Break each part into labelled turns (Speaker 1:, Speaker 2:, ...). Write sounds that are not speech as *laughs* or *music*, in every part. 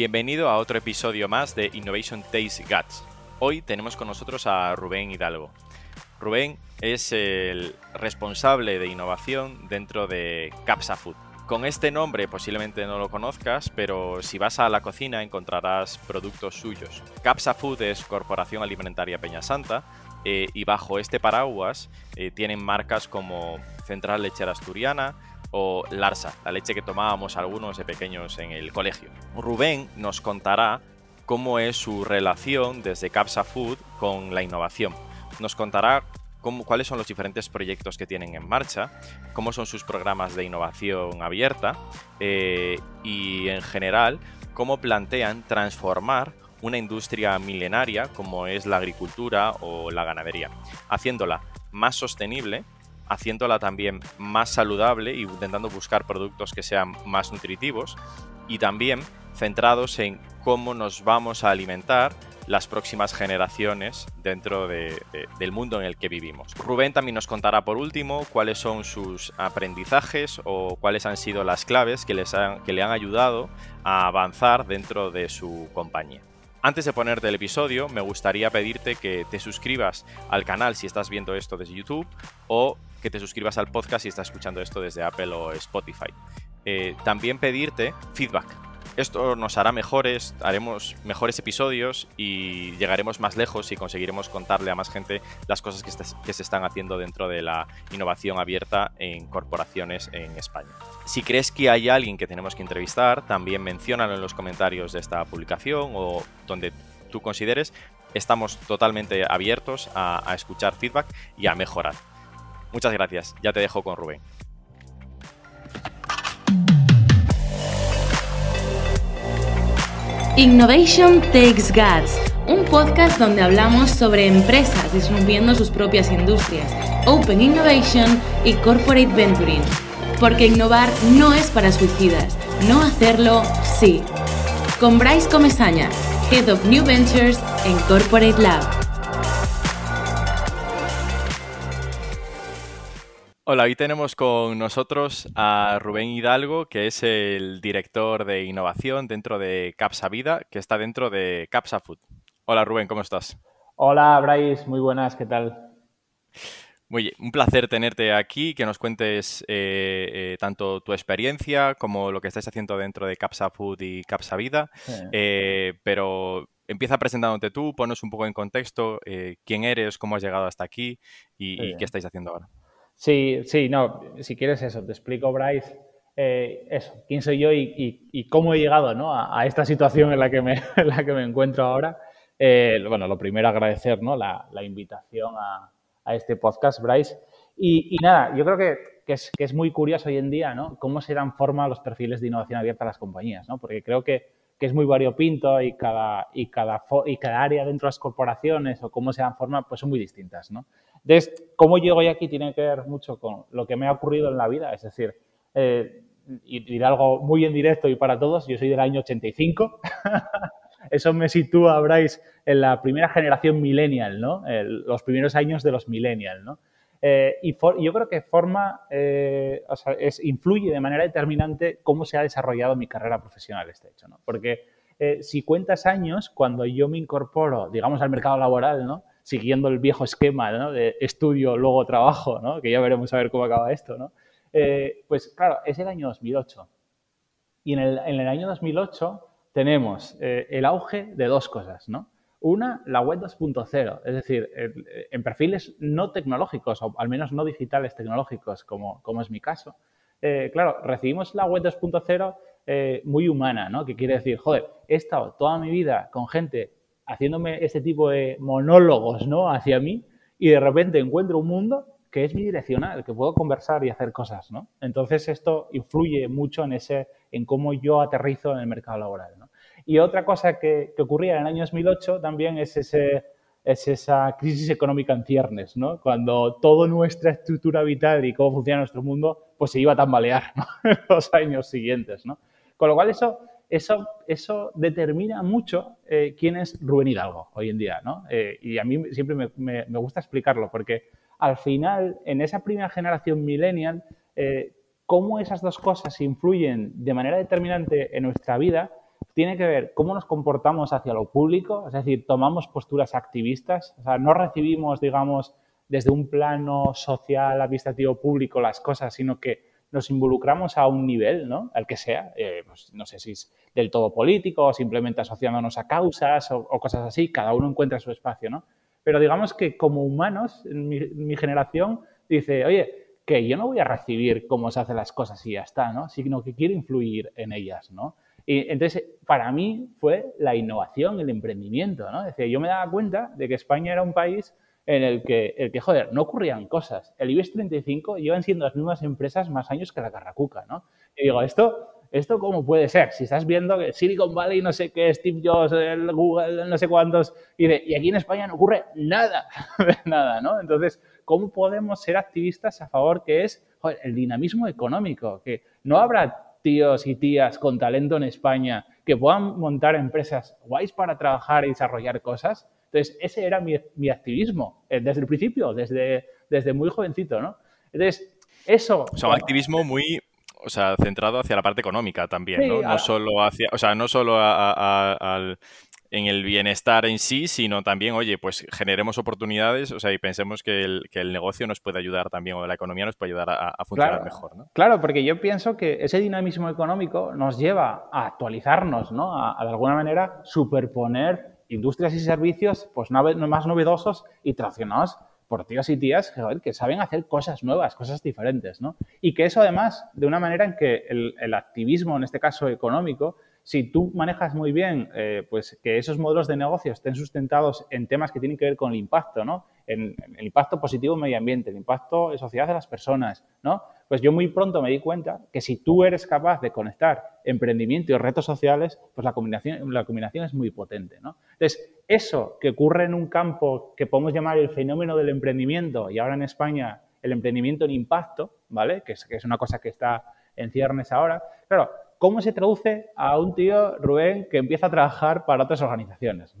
Speaker 1: Bienvenido a otro episodio más de Innovation Taste Guts. Hoy tenemos con nosotros a Rubén Hidalgo. Rubén es el responsable de innovación dentro de Capsa Food. Con este nombre posiblemente no lo conozcas, pero si vas a la cocina encontrarás productos suyos. Capsa Food es Corporación Alimentaria Peña Santa eh, y bajo este paraguas eh, tienen marcas como Central Lechera Asturiana, o Larsa, la leche que tomábamos algunos de pequeños en el colegio. Rubén nos contará cómo es su relación desde Capsa Food con la innovación. Nos contará cuáles son los diferentes proyectos que tienen en marcha, cómo son sus programas de innovación abierta eh, y en general cómo plantean transformar una industria milenaria como es la agricultura o la ganadería, haciéndola más sostenible haciéndola también más saludable y intentando buscar productos que sean más nutritivos y también centrados en cómo nos vamos a alimentar las próximas generaciones dentro del mundo en el que vivimos. Rubén también nos contará por último cuáles son sus aprendizajes o cuáles han sido las claves que, les que le han ayudado a avanzar dentro de su compañía. Antes de ponerte el episodio, me gustaría pedirte que te suscribas al canal si estás viendo esto desde YouTube o que te suscribas al podcast si estás escuchando esto desde Apple o Spotify. Eh, también pedirte feedback. Esto nos hará mejores, haremos mejores episodios y llegaremos más lejos y conseguiremos contarle a más gente las cosas que, se están haciendo dentro de la innovación abierta en corporaciones en España. Si crees que hay alguien que tenemos que entrevistar, también menciónalo en los comentarios de esta publicación o donde tú consideres. Estamos totalmente abiertos a escuchar feedback y a mejorar. Muchas gracias. Ya te dejo con Rubén.
Speaker 2: Innovation Takes Guts, un podcast donde hablamos sobre empresas disminuyendo sus propias industrias, Open Innovation y Corporate Venturing. Porque innovar no es para suicidas, no hacerlo sí. Con Bryce Comesaña, Head of New Ventures en Corporate Lab.
Speaker 1: Hola, hoy tenemos con nosotros a Rubén Hidalgo, que es el director de innovación dentro de Capsa Vida, que está dentro de Capsa Food. Hola Rubén, ¿cómo estás?
Speaker 3: Hola Bryce, muy buenas, ¿qué tal?
Speaker 1: Muy bien, un placer tenerte aquí, que nos cuentes eh, eh, tanto tu experiencia como lo que estáis haciendo dentro de Capsa Food y Capsa Vida. Eh, pero empieza presentándote tú, ponos un poco en contexto quién eres, cómo has llegado hasta aquí y qué estáis haciendo ahora.
Speaker 3: Sí, sí, no, si quieres eso, te explico, Bryce, eh, eso, quién soy yo y, cómo he llegado ¿no? a, esta situación en la que me, *laughs* la que me encuentro ahora. Eh, bueno, lo primero agradecer ¿no? la, invitación a, este podcast, Bryce. Y, nada, yo creo que, es, que, es, muy curioso hoy en día ¿no? cómo se dan forma los perfiles de innovación abierta a las compañías, ¿no? porque creo que, que es muy variopinto y cada, y, cada, y cada área dentro de las corporaciones o cómo se dan forma pues son muy distintas. ¿no? Cómo llego yo aquí tiene que ver mucho con lo que me ha ocurrido en la vida, es decir, eh, y, de algo muy en directo y para todos, yo soy del año 85, *laughs* eso me sitúa, Bryce, en la primera generación millennial, ¿no? los primeros años de los millennials, ¿no? Eh, y yo creo que forma, eh, o sea, es, influye de manera determinante cómo se ha desarrollado mi carrera profesional este hecho, ¿no? Porque si cuentas años, cuando yo me incorporo, digamos, al mercado laboral, ¿no? Siguiendo el viejo esquema de estudio, luego trabajo, ¿no? que ya veremos a ver cómo acaba esto, ¿no? Eh, pues claro, es el año 2008. Y en el, año 2008 tenemos eh, el auge de dos cosas, ¿no? Una, la web 2.0, es decir, en perfiles no tecnológicos, o al menos no digitales tecnológicos, como, es mi caso. Eh, claro, recibimos la web 2.0 muy humana, ¿no? Que quiere decir, joder, he estado toda mi vida con gente haciéndome este tipo de monólogos ¿no? hacia mí y de repente encuentro un mundo que es bidireccional, que puedo conversar y hacer cosas, ¿no? Entonces esto influye mucho en, ese, en cómo yo aterrizo en el mercado laboral, ¿no? Y otra cosa que, ocurría en el año 2008 también es, ese, es esa crisis económica en ciernes, ¿no? Cuando toda nuestra estructura vital y cómo funciona nuestro mundo, pues se iba a tambalear *laughs* en los años siguientes. Con lo cual eso eso, eso determina mucho eh, quién es Rubén Hidalgo hoy en día, ¿no? Eh, y a mí siempre me, gusta explicarlo, porque al final, en esa primera generación millennial, eh, cómo esas dos cosas influyen de manera determinante en nuestra vida, tiene que ver cómo nos comportamos hacia lo público, es decir, tomamos posturas activistas, o sea, no recibimos, digamos, desde un plano social, administrativo, público las cosas, sino que nos involucramos a un nivel, ¿no? Al que sea, eh, pues, no sé si es del todo político o simplemente asociándonos a causas o, cosas así, cada uno encuentra su espacio, ¿no? Pero digamos que como humanos, mi, mi generación dice, oye, que yo no voy a recibir cómo se hacen las cosas y ya está, ¿no? Sino que quiero influir en ellas, ¿no? Y entonces, para mí fue la innovación, el emprendimiento, ¿no? Es yo me daba cuenta de que España era un país en el que, el que, joder, no ocurrían cosas. El IBEX 35 llevan siendo las mismas empresas más años que la Carracuca, ¿no? Y digo, esto, ¿esto cómo puede ser? Si estás viendo que Silicon Valley, no sé qué, Steve Jobs, Google, no sé cuántos, y, de, y aquí en España no ocurre nada, *laughs* nada, ¿no? Entonces, ¿cómo podemos ser activistas a favor que es el dinamismo económico? Que no habrá tíos y tías con talento en España que puedan montar empresas guays para trabajar y desarrollar cosas. Entonces, ese era mi, activismo eh, desde el principio, desde, desde muy jovencito, ¿no? Entonces, eso...
Speaker 1: O sea, un activismo muy, o sea, centrado hacia la parte económica también, ¿no? No solo hacia, o sea, no solo al, en el bienestar en sí, sino también, oye, pues generemos oportunidades, o sea, y pensemos que el, que el negocio nos puede ayudar también, o la economía nos puede ayudar a, funcionar mejor, ¿no?
Speaker 3: Claro, porque yo pienso que ese dinamismo económico nos lleva a actualizarnos, ¿no? A, de alguna manera superponer industrias y servicios, pues más novedosos y traccionados por tíos y tías que saben hacer cosas nuevas, cosas diferentes, ¿no? Y que eso además, de una manera en que el, el activismo, en este caso económico, si tú manejas muy bien eh, pues que esos modelos de negocio estén sustentados en temas que tienen que ver con el impacto, ¿no? El impacto positivo en medio ambiente, el impacto en sociedad de las personas, ¿no? Pues yo muy pronto me di cuenta que si tú eres capaz de conectar emprendimiento y retos sociales, pues la combinación, la combinación es muy potente, ¿no? Entonces, eso que ocurre en un campo que podemos llamar el fenómeno del emprendimiento y ahora en España el emprendimiento en impacto, ¿vale? Que es, que es una cosa que está en ciernes ahora. Claro, ¿Cómo se traduce a un tío, Rubén, que empieza a trabajar para otras organizaciones?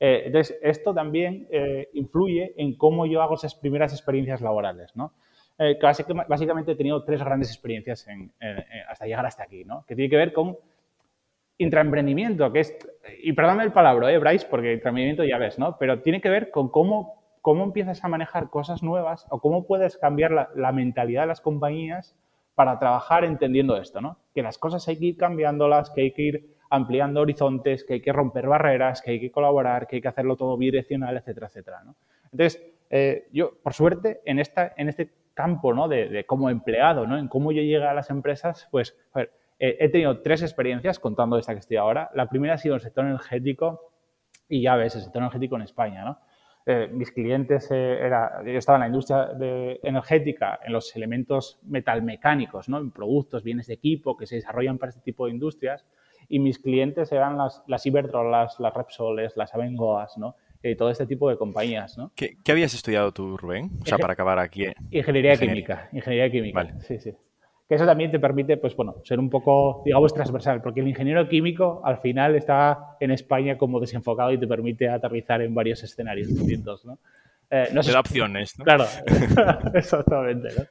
Speaker 3: Eh, entonces, esto también eh, influye en cómo yo hago esas primeras experiencias laborales. ¿no? Eh, básicamente he tenido tres grandes experiencias hasta llegar hasta aquí, ¿no? que tiene que ver con intraemprendimiento, que es, y perdóname el palabra, ¿eh, Bryce? Porque intraemprendimiento ya ves, ¿no? Pero tiene que ver con cómo, cómo empiezas a manejar cosas nuevas o cómo puedes cambiar la, la mentalidad de las compañías para trabajar entendiendo esto, ¿no? Que las cosas hay que ir cambiándolas, que hay que ir ampliando horizontes, que hay que romper barreras, que hay que colaborar, que hay que hacerlo todo bidireccional, etcétera, etcétera, ¿no? Entonces, eh, yo, por suerte, en, esta, en este campo, ¿no? De, como empleado, ¿no? En cómo yo llegué a las empresas, pues, he tenido tres experiencias contando esta que estoy ahora. La primera ha sido el sector energético y ya ves, el sector energético en España, ¿no? Eh, mis clientes, eh, era, yo estaba en la industria energética, en los elementos metalmecánicos, ¿no? en productos, bienes de equipo que se desarrollan para este tipo de industrias, y mis clientes eran las, las Iberdrolas, las Repsoles, las Abengoas, ¿no? y todo este tipo de compañías. ¿no?
Speaker 1: ¿Qué, habías estudiado tú, Rubén? O sea, para acabar aquí.
Speaker 3: Ingeniería, química. Ingeniería química. Sí, sí que eso también te permite, pues bueno, ser un poco, digamos, transversal, porque el ingeniero químico al final está en España como desenfocado y te permite aterrizar en varios escenarios distintos, ¿no?
Speaker 1: Eh, no te da opciones, ¿no?
Speaker 3: Claro, *laughs* exactamente, ¿no?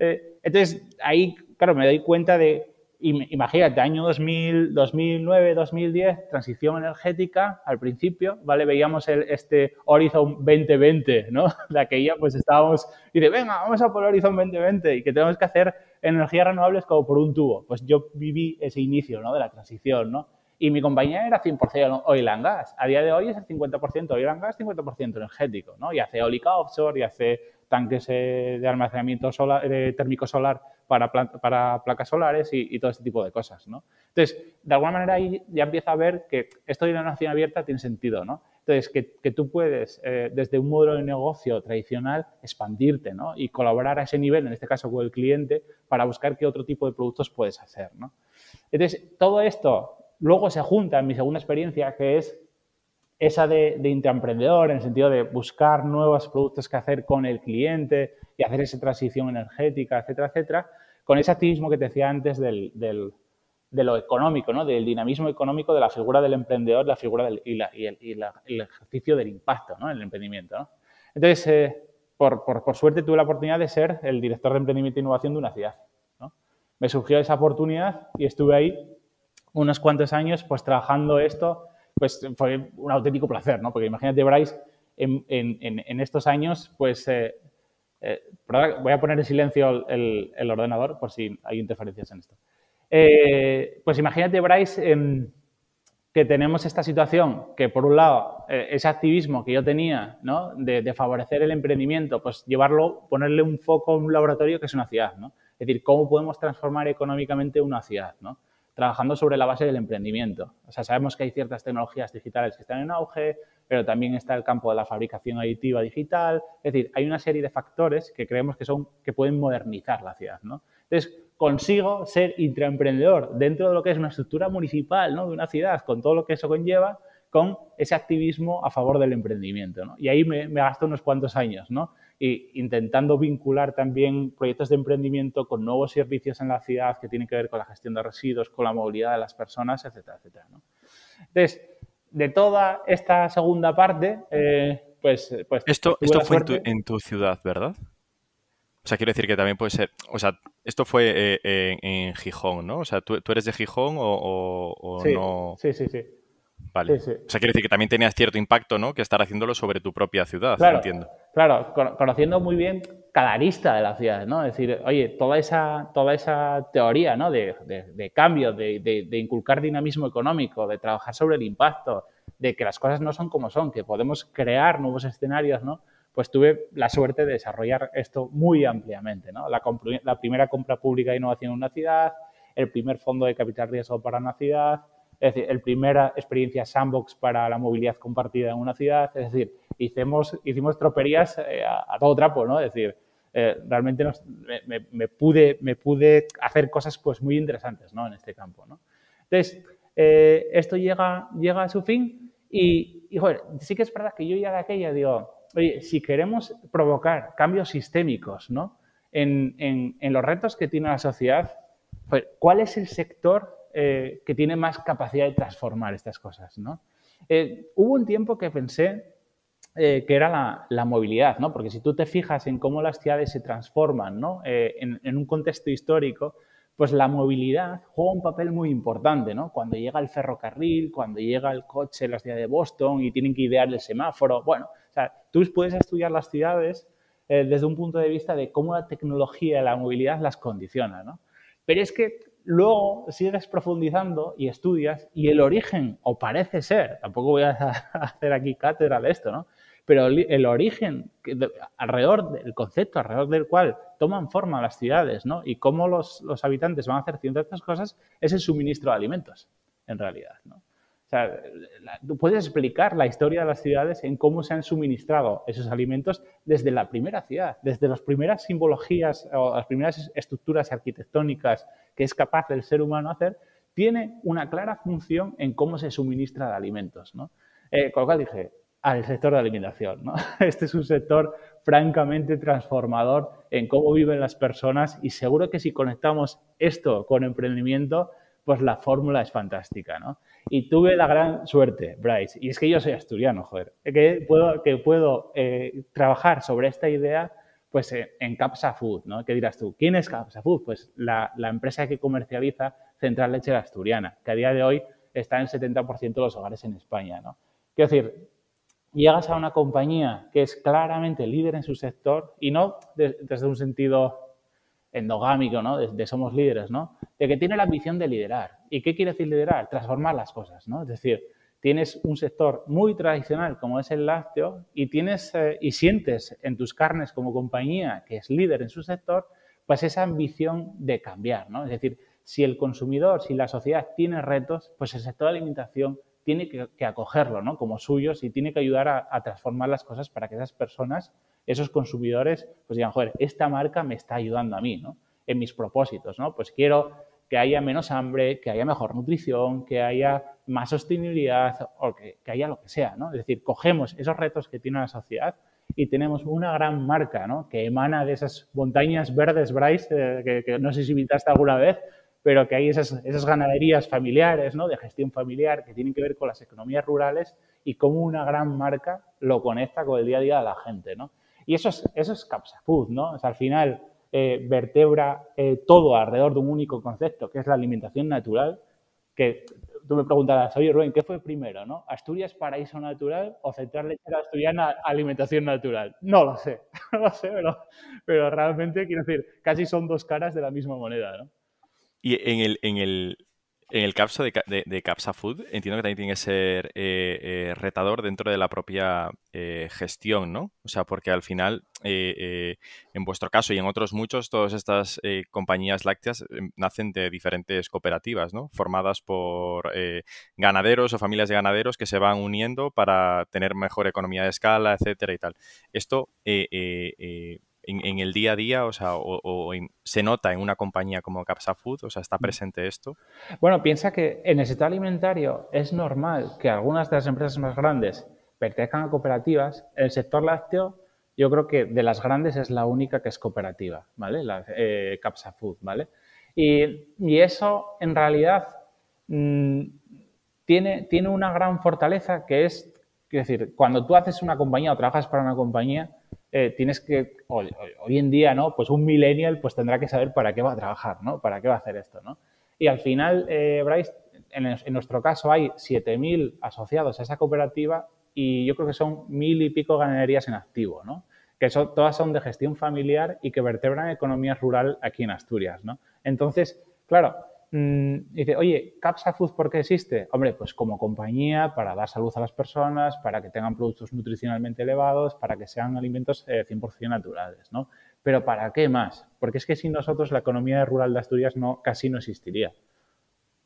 Speaker 3: Eh, entonces, ahí, claro, me doy cuenta de, imagínate, año 2000, 2009, 2010, transición energética, al principio, ¿vale? Veíamos este Horizon 2020, ¿no? *laughs* De aquella, pues estábamos, y de, venga, vamos a por Horizon 2020 y que tenemos que hacer energías renovables como por un tubo. Pues yo viví ese inicio, ¿no? De la transición, ¿no? Y mi compañía era 100% oil and gas. A día de hoy es el 50% oil and gas, 50% energético, ¿no? Y hace eólica offshore y hace tanques eh, de almacenamiento solar, térmico solar para, para placas solares y, todo este tipo de cosas, ¿no? Entonces, de alguna manera ahí ya empieza a ver que esto de la nación abierta tiene sentido, ¿no? Entonces, que, tú puedes, eh, desde un modelo de negocio tradicional, expandirte, ¿no? Y colaborar a ese nivel, en este caso con el cliente, para buscar qué otro tipo de productos puedes hacer, ¿no? Entonces, todo esto luego se junta en mi segunda experiencia, que es esa de, de intraemprendedor, en el sentido de buscar nuevos productos que hacer con el cliente y hacer esa transición energética, etcétera, etcétera, con ese activismo que te decía antes del, de lo económico, ¿no? del dinamismo económico de la figura del emprendedor la figura del, y, el, ejercicio del impacto ¿no? en el emprendimiento. ¿no? Entonces, eh, por, por, suerte tuve la oportunidad de ser el director de emprendimiento e innovación de una ciudad. ¿no? Me surgió esa oportunidad y estuve ahí unos cuantos años pues trabajando esto, pues fue un auténtico placer, ¿no? Porque imagínate, Bryce, en, en, estos años, pues, eh, eh, voy a poner en silencio el, el, ordenador por si hay interferencias en esto. Eh, pues imagínate, Bryce, que tenemos esta situación que, por un lado, ese activismo que yo tenía, ¿no? De, de, favorecer el emprendimiento, pues llevarlo, ponerle un foco en un laboratorio que es una ciudad, ¿no? Es decir, cómo podemos transformar económicamente una ciudad, ¿no? Trabajando sobre la base del emprendimiento. O sea, sabemos que hay ciertas tecnologías digitales que están en auge, pero también está el campo de la fabricación aditiva digital. Es decir, hay una serie de factores que creemos que, son, que pueden modernizar la ciudad. ¿no? Entonces, consigo ser intraemprendedor dentro de lo que es una estructura municipal ¿no? de una ciudad, con todo lo que eso conlleva, con ese activismo a favor del emprendimiento. Y ahí me, me gasto unos cuantos años. E intentando vincular también proyectos de emprendimiento con nuevos servicios en la ciudad que tienen que ver con la gestión de residuos, con la movilidad de las personas, etcétera, etcétera. ¿no? Entonces, de toda esta segunda parte, eh, pues, pues...
Speaker 1: Esto, esto fue en tu, ciudad, ¿verdad? O sea, quiero decir que también puede ser, o sea, esto fue eh, en, Gijón, ¿no? O sea, ¿tú, eres de Gijón o, no?
Speaker 3: Sí, sí, sí.
Speaker 1: Vale. O sea, quiere decir que también tenías cierto impacto, ¿no? Que estar haciéndolo sobre tu propia ciudad,
Speaker 3: claro,
Speaker 1: entiendo.
Speaker 3: Claro, conociendo muy bien cada arista de la ciudad, ¿no? Es decir, oye, toda esa, toda esa teoría, ¿no? De, de, cambio, de, de, inculcar dinamismo económico, de trabajar sobre el impacto, de que las cosas no son como son, que podemos crear nuevos escenarios, ¿no? Pues tuve la suerte de desarrollar esto muy ampliamente, ¿no? La, la primera compra pública de innovación en una ciudad, el primer fondo de capital riesgo para una ciudad, es decir, el primera experiencia sandbox para la movilidad compartida en una ciudad, es decir, hicimos, hicimos troperías eh, a, todo trapo, ¿no? Es decir, eh, realmente me, pude, me pude hacer cosas pues muy interesantes, ¿no? En este campo, ¿no? Entonces, eh, esto llega, llega a su fin y, y joder, sí que es verdad que yo ya de aquella digo, oye, si queremos provocar cambios sistémicos, ¿no? En, en, los retos que tiene la sociedad, ¿cuál es el sector eh, que tiene más capacidad de transformar estas cosas. ¿no? Eh, hubo un tiempo que pensé eh, que era la, movilidad, ¿no? porque si tú te fijas en cómo las ciudades se transforman ¿no? en, un contexto histórico, pues la movilidad juega un papel muy importante. ¿no? Cuando llega el ferrocarril, cuando llega el coche en la ciudad de Boston y tienen que idear el semáforo, bueno, o sea, tú puedes estudiar las ciudades desde un punto de vista de cómo la tecnología la movilidad las condiciona. ¿no? Pero es que luego sigues profundizando y estudias y el origen, o parece ser, tampoco voy a *laughs* hacer aquí cátedra de esto, ¿no? Pero el origen alrededor del concepto, alrededor del cual toman forma las ciudades, ¿no? Y cómo los, los habitantes van a hacer ciertas cosas, es el suministro de alimentos, en realidad, ¿no? Sea, tú puedes explicar la historia de las ciudades en cómo se han suministrado esos alimentos desde la primera ciudad, desde las primeras simbologías o las primeras estructuras arquitectónicas que es capaz el ser humano hacer, tiene una clara función en cómo se suministra de alimentos. ¿no? Eh, con lo cual dije, al sector de alimentación. ¿no? *laughs* Este es un sector francamente transformador en cómo viven las personas y seguro que si conectamos esto con emprendimiento, pues la fórmula es fantástica, ¿no? Y tuve la gran suerte, Bryce, y es que yo soy asturiano, joder, que puedo, que puedo eh, trabajar sobre esta idea pues eh, en Capsa Food, ¿no? ¿Qué dirás tú? ¿Quién es Capsa Food? Pues la, la empresa que comercializa Central Leche Asturiana, que a día de hoy está en 70% de los hogares en España, ¿no? Quiero decir, llegas a una compañía que es claramente líder en su sector y no desde un sentido endogámico, ¿no? De, somos líderes, ¿no? De que tiene la ambición de liderar. ¿Y qué quiere decir liderar? Transformar las cosas, ¿no? Es decir, tienes un sector muy tradicional como es el lácteo y tienes eh, y sientes en tus carnes como compañía que es líder en su sector, pues esa ambición de cambiar, ¿no? Es decir, si el consumidor, si la sociedad tiene retos, pues el sector de alimentación tiene que, acogerlo, ¿no? Como suyos y tiene que ayudar a transformar las cosas para que esas personas esos consumidores pues digan, joder, esta marca me está ayudando a mí, ¿no? En mis propósitos, ¿no? Pues quiero que haya menos hambre, que haya mejor nutrición, que haya más sostenibilidad o que, haya lo que sea, ¿no? Es decir, cogemos esos retos que tiene la sociedad y tenemos una gran marca, ¿no? Que emana de esas montañas verdes, Bryce, eh, que, no sé si visitaste alguna vez, pero que hay esas, esas ganaderías familiares, ¿no? De gestión familiar que tienen que ver con las economías rurales y cómo una gran marca lo conecta con el día a día de la gente, ¿no? Y eso es, eso es Food, ¿no? O sea, al final eh, vertebra eh, todo alrededor de un único concepto, que es la alimentación natural, que tú me preguntarás, oye Rubén, ¿qué fue primero, no? ¿Asturias paraíso natural o Central Lechera Asturiana alimentación natural? No lo sé, *laughs* no lo sé, pero, pero realmente quiero decir, casi son dos caras de la misma moneda, ¿no?
Speaker 1: Y en el, en el, en el caso de, Capsa Food, entiendo que también tiene que ser eh, eh, retador dentro de la propia eh, gestión, ¿no? O sea, porque al final, en vuestro caso y en otros muchos, todas estas compañías lácteas nacen de diferentes cooperativas, ¿no? Formadas por ganaderos o familias de ganaderos que se van uniendo para tener mejor economía de escala, etcétera y tal. Esto en, el día a día, o sea, o, se nota en una compañía como Capsa Food, o sea, está mm. presente esto?
Speaker 3: Bueno, piensa que en el sector alimentario es normal que algunas de las empresas más grandes pertenezcan a cooperativas. El sector lácteo, yo creo que de las grandes es la única que es cooperativa, ¿vale? La eh, Capsa Food, ¿vale? Y, eso, en realidad, mm, tiene, tiene una gran fortaleza que es, quiero decir, cuando tú haces una compañía o trabajas para una compañía, eh, tienes que, hoy, en día, ¿no? Pues un millennial pues tendrá que saber para qué va a trabajar, ¿no? Para qué va a hacer esto, ¿no? Y al final, eh, Bryce, en, nuestro caso hay 7.000 asociados a esa cooperativa y yo creo que son mil y pico ganaderías en activo, ¿no? Que son, todas son de gestión familiar y que vertebran economía rural aquí en Asturias, ¿no? Entonces, claro, Mm, dice, oye, Capsa Food, ¿por qué existe? Hombre, pues como compañía para dar salud a las personas, para que tengan productos nutricionalmente elevados, para que sean alimentos 100% eh, naturales, ¿no? Pero ¿para qué más? Porque es que sin nosotros la economía rural de Asturias no, casi no existiría.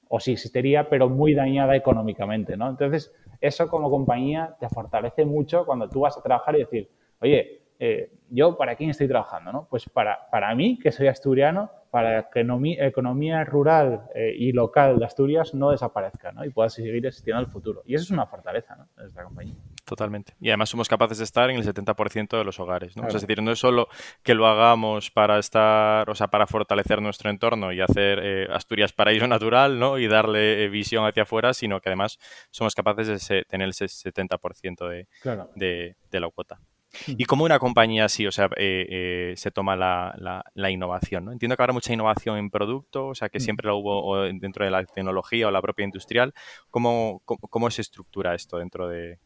Speaker 3: O sí existiría, pero muy dañada económicamente, ¿no? Entonces, eso como compañía te fortalece mucho cuando tú vas a trabajar y decir, oye, eh, yo para quién estoy trabajando, ¿no? Pues para, para mí, que soy asturiano, para que la economía rural eh, y local de Asturias no desaparezca ¿no? y pueda seguir existiendo en el futuro. Y eso es una fortaleza ¿no? de esta compañía.
Speaker 1: Totalmente. Y además somos capaces de estar en el 70% de los hogares. ¿no? es decir, no es solo que lo hagamos para estar, o sea, para fortalecer nuestro entorno y hacer eh, Asturias paraíso natural ¿no? y darle eh, visión hacia afuera, sino que además somos capaces de tener ese 70% de, de, de la cuota. ¿Y cómo una compañía así, o sea, eh, eh, se toma la, innovación? ¿no? Entiendo que habrá mucha innovación en producto, o sea, que mm. siempre lo hubo dentro de la tecnología o la propia industrial. ¿Cómo, cómo, se estructura esto dentro de,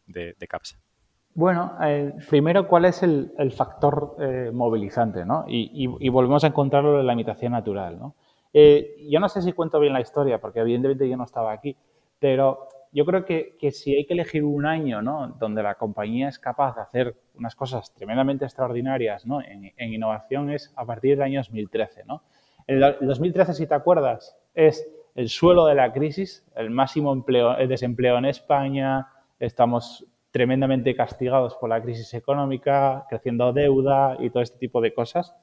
Speaker 1: CAPSA?
Speaker 3: Bueno, eh, primero, ¿cuál es el, factor movilizante? ¿no? Y, volvemos a encontrarlo en la imitación natural. ¿no? yo no sé si cuento bien la historia, porque evidentemente yo no estaba aquí, pero yo creo que, si hay que elegir un año ¿no? donde la compañía es capaz de hacer unas cosas tremendamente extraordinarias ¿no? en, innovación es a partir del año 2013. ¿no? El, 2013, si te acuerdas, es el suelo de la crisis, el máximo empleo, el desempleo en España, estamos tremendamente castigados por la crisis económica, creciendo deuda y todo este tipo de cosas.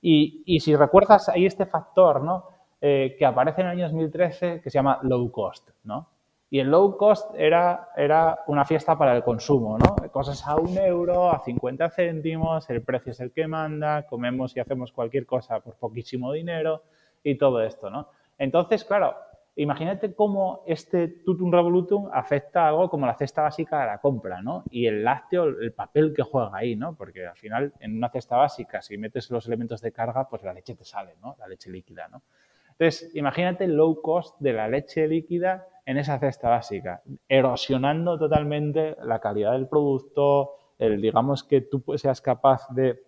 Speaker 3: Y, y si recuerdas, hay este factor ¿no? Eh, que aparece en el año 2013 que se llama low cost. ¿no? Y el low cost era, era una fiesta para el consumo, ¿no? Cosas a un euro, a 50 céntimos, el precio es el que manda, comemos y hacemos cualquier cosa por poquísimo dinero y todo esto, ¿no? Entonces, claro, imagínate cómo este tutum revolutum afecta a algo como la cesta básica de la compra, ¿no? Y el lácteo, el papel que juega ahí, ¿no? Porque al final, en una cesta básica, si metes los elementos de carga, pues la leche te sale, ¿no? La leche líquida, ¿no? Entonces, imagínate el low cost de la leche líquida en esa cesta básica, erosionando totalmente la calidad del producto, el, digamos que tú seas capaz de,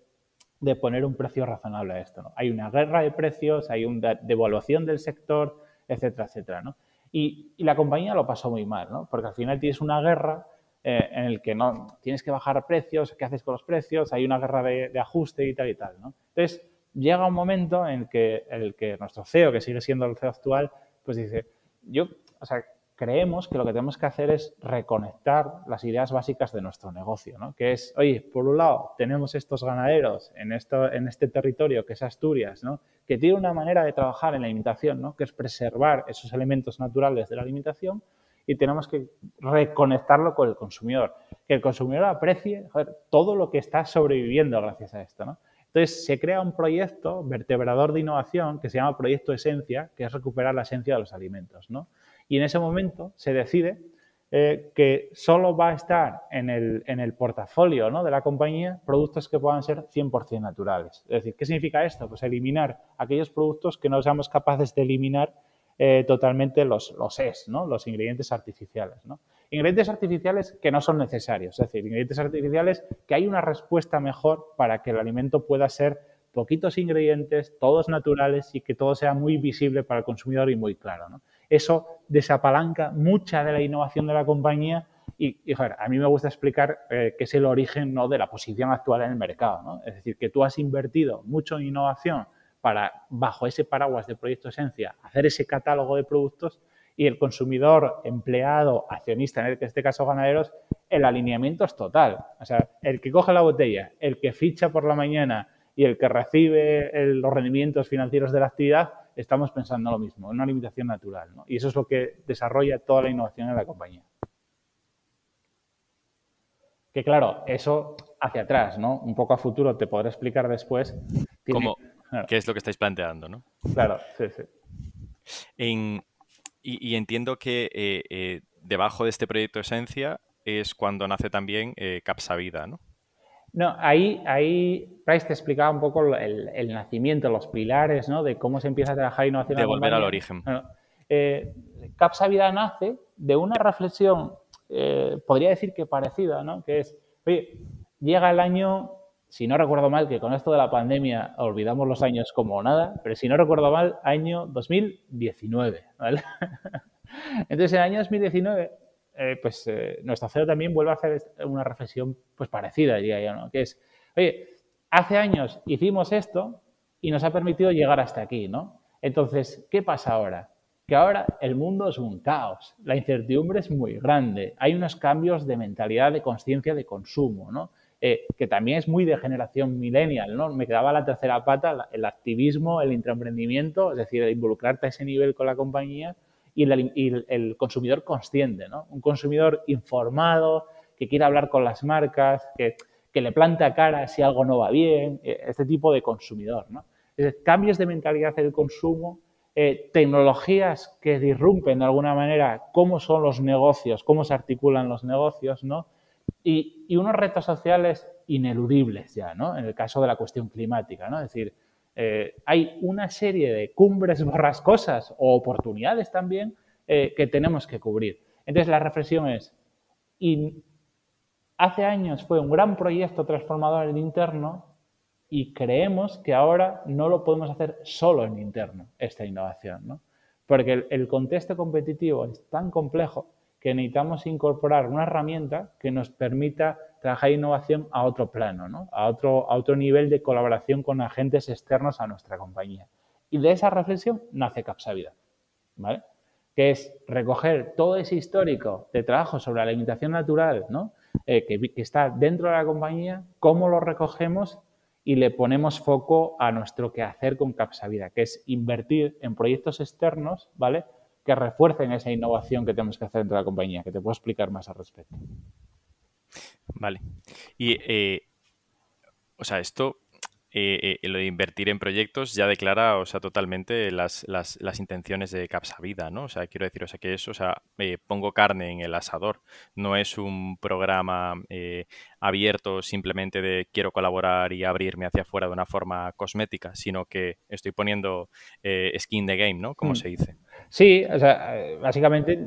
Speaker 3: poner un precio razonable a esto. ¿no? Hay una guerra de precios, hay una devaluación del sector, etcétera, etcétera. ¿no? Y, la compañía lo pasó muy mal, ¿no? porque al final tienes una guerra eh, en el que no tienes que bajar precios, ¿qué haces con los precios? Hay una guerra de, de ajuste y tal y tal. ¿no? Entonces, llega un momento en el que, el que nuestro CEO, que sigue siendo el CEO actual, pues dice, yo, o sea, creemos que lo que tenemos que hacer es reconectar las ideas básicas de nuestro negocio, ¿no? Que es, oye, por un lado, tenemos estos ganaderos en, esto, en este territorio que es Asturias, ¿no? Que tiene una manera de trabajar en la alimentación, ¿no? Que es preservar esos elementos naturales de la alimentación y tenemos que reconectarlo con el consumidor. Que el consumidor aprecie todo lo que está sobreviviendo gracias a esto, ¿no? Entonces, se crea un proyecto vertebrador de innovación que se llama Proyecto Esencia, que es recuperar la esencia de los alimentos. ¿no? Y en ese momento se decide eh, que solo va a estar en el, en el portafolio ¿no? de la compañía productos que puedan ser 100% naturales. Es decir, ¿qué significa esto? Pues eliminar aquellos productos que no seamos capaces de eliminar eh, totalmente los, los es, ¿no? los ingredientes artificiales. ¿no? Ingredientes artificiales que no son necesarios, es decir, ingredientes artificiales que hay una respuesta mejor para que el alimento pueda ser poquitos ingredientes, todos naturales y que todo sea muy visible para el consumidor y muy claro. Eso desapalanca mucha de la innovación de la compañía y, a mí me gusta explicar eh, que es el origen ¿no? de la posición actual en el mercado. ¿no? Es decir, que tú has invertido mucho en innovación para, bajo ese paraguas de Proyecto Esencia, hacer ese catálogo de productos y el consumidor, empleado, accionista, en este caso ganaderos, el alineamiento es total. O sea, el que coge la botella, el que ficha por la mañana y el que recibe los rendimientos financieros de la actividad, estamos pensando lo mismo, en una limitación natural. ¿no? Y eso es lo que desarrolla toda la innovación en la compañía. Que claro, eso hacia atrás, ¿no? Un poco a futuro te podré explicar después.
Speaker 1: ¿Qué es lo que estáis planteando, no?
Speaker 3: Claro, sí, sí.
Speaker 1: y, entiendo que eh, eh, debajo de este proyecto Esencia es cuando nace también eh, Capsavida, ¿no?
Speaker 3: No, ahí, ahí Price te explicaba un poco el, nacimiento, los pilares, ¿no? De cómo se empieza a trabajar innovación.
Speaker 1: De volver al origen.
Speaker 3: Bueno, eh, Capsavida nace de una reflexión eh, podría decir que parecida, ¿no? Que es, oye, llega el año, si no recuerdo mal, que con esto de la pandemia olvidamos los años como nada, pero si no recuerdo mal, año 2019, ¿vale? *laughs* Entonces, en el año 2019, eh, pues eh, nuestro CEO también vuelve a hacer una reflexión pues parecida, diría yo, ¿no? Que es, oye, hace años hicimos esto y nos ha permitido llegar hasta aquí, ¿no? Entonces, ¿qué pasa ahora? que ahora el mundo es un caos, la incertidumbre es muy grande, hay unos cambios de mentalidad, de conciencia de consumo, ¿no? Eh, que también es muy de generación millennial, ¿no? Me quedaba la tercera pata, el activismo, el intraemprendimiento, es decir, involucrarte a ese nivel con la compañía y, el, consumidor consciente, ¿no? Un consumidor informado, que quiere hablar con las marcas, que, que le planta cara si algo no va bien, eh, este tipo de consumidor, ¿no? cambios de mentalidad del consumo eh, tecnologías que disrumpen de alguna manera cómo son los negocios, cómo se articulan los negocios, ¿no? Y, unos retos sociales ineludibles ya, ¿no? En el caso de la cuestión climática, ¿no? Es decir, eh, hay una serie de cumbres borrascosas o oportunidades también eh, que tenemos que cubrir. Entonces, la reflexión es, y hace años fue un gran proyecto transformador en interno, y creemos que ahora no lo podemos hacer solo en interno, esta innovación, ¿no? Porque el, contexto competitivo es tan complejo que necesitamos incorporar una herramienta que nos permita trabajar innovación a otro plano, ¿no? a, otro, a otro nivel de colaboración con agentes externos a nuestra compañía. Y de esa reflexión nace Capsavida, ¿vale? que es recoger todo ese histórico de trabajo sobre la alimentación natural ¿no? Eh, que, está dentro de la compañía, cómo lo recogemos y le ponemos foco a nuestro quehacer con Capsavida, que es invertir en proyectos externos, ¿vale? Que refuercen esa innovación que tenemos que hacer dentro de la compañía, que te puedo explicar más al respecto.
Speaker 1: Vale. Y, eh, o sea, esto eh, eh, lo de invertir en proyectos ya declara, o sea, totalmente las, las, las intenciones de Capsavida, ¿no? O sea, quiero decir, o sea, que eso, o sea, eh, pongo carne en el asador. No es un programa abierto simplemente de quiero colaborar y abrirme hacia afuera de una forma cosmética, sino que estoy poniendo skin the game, ¿no? Como mm. se dice.
Speaker 3: Sí, o sea, básicamente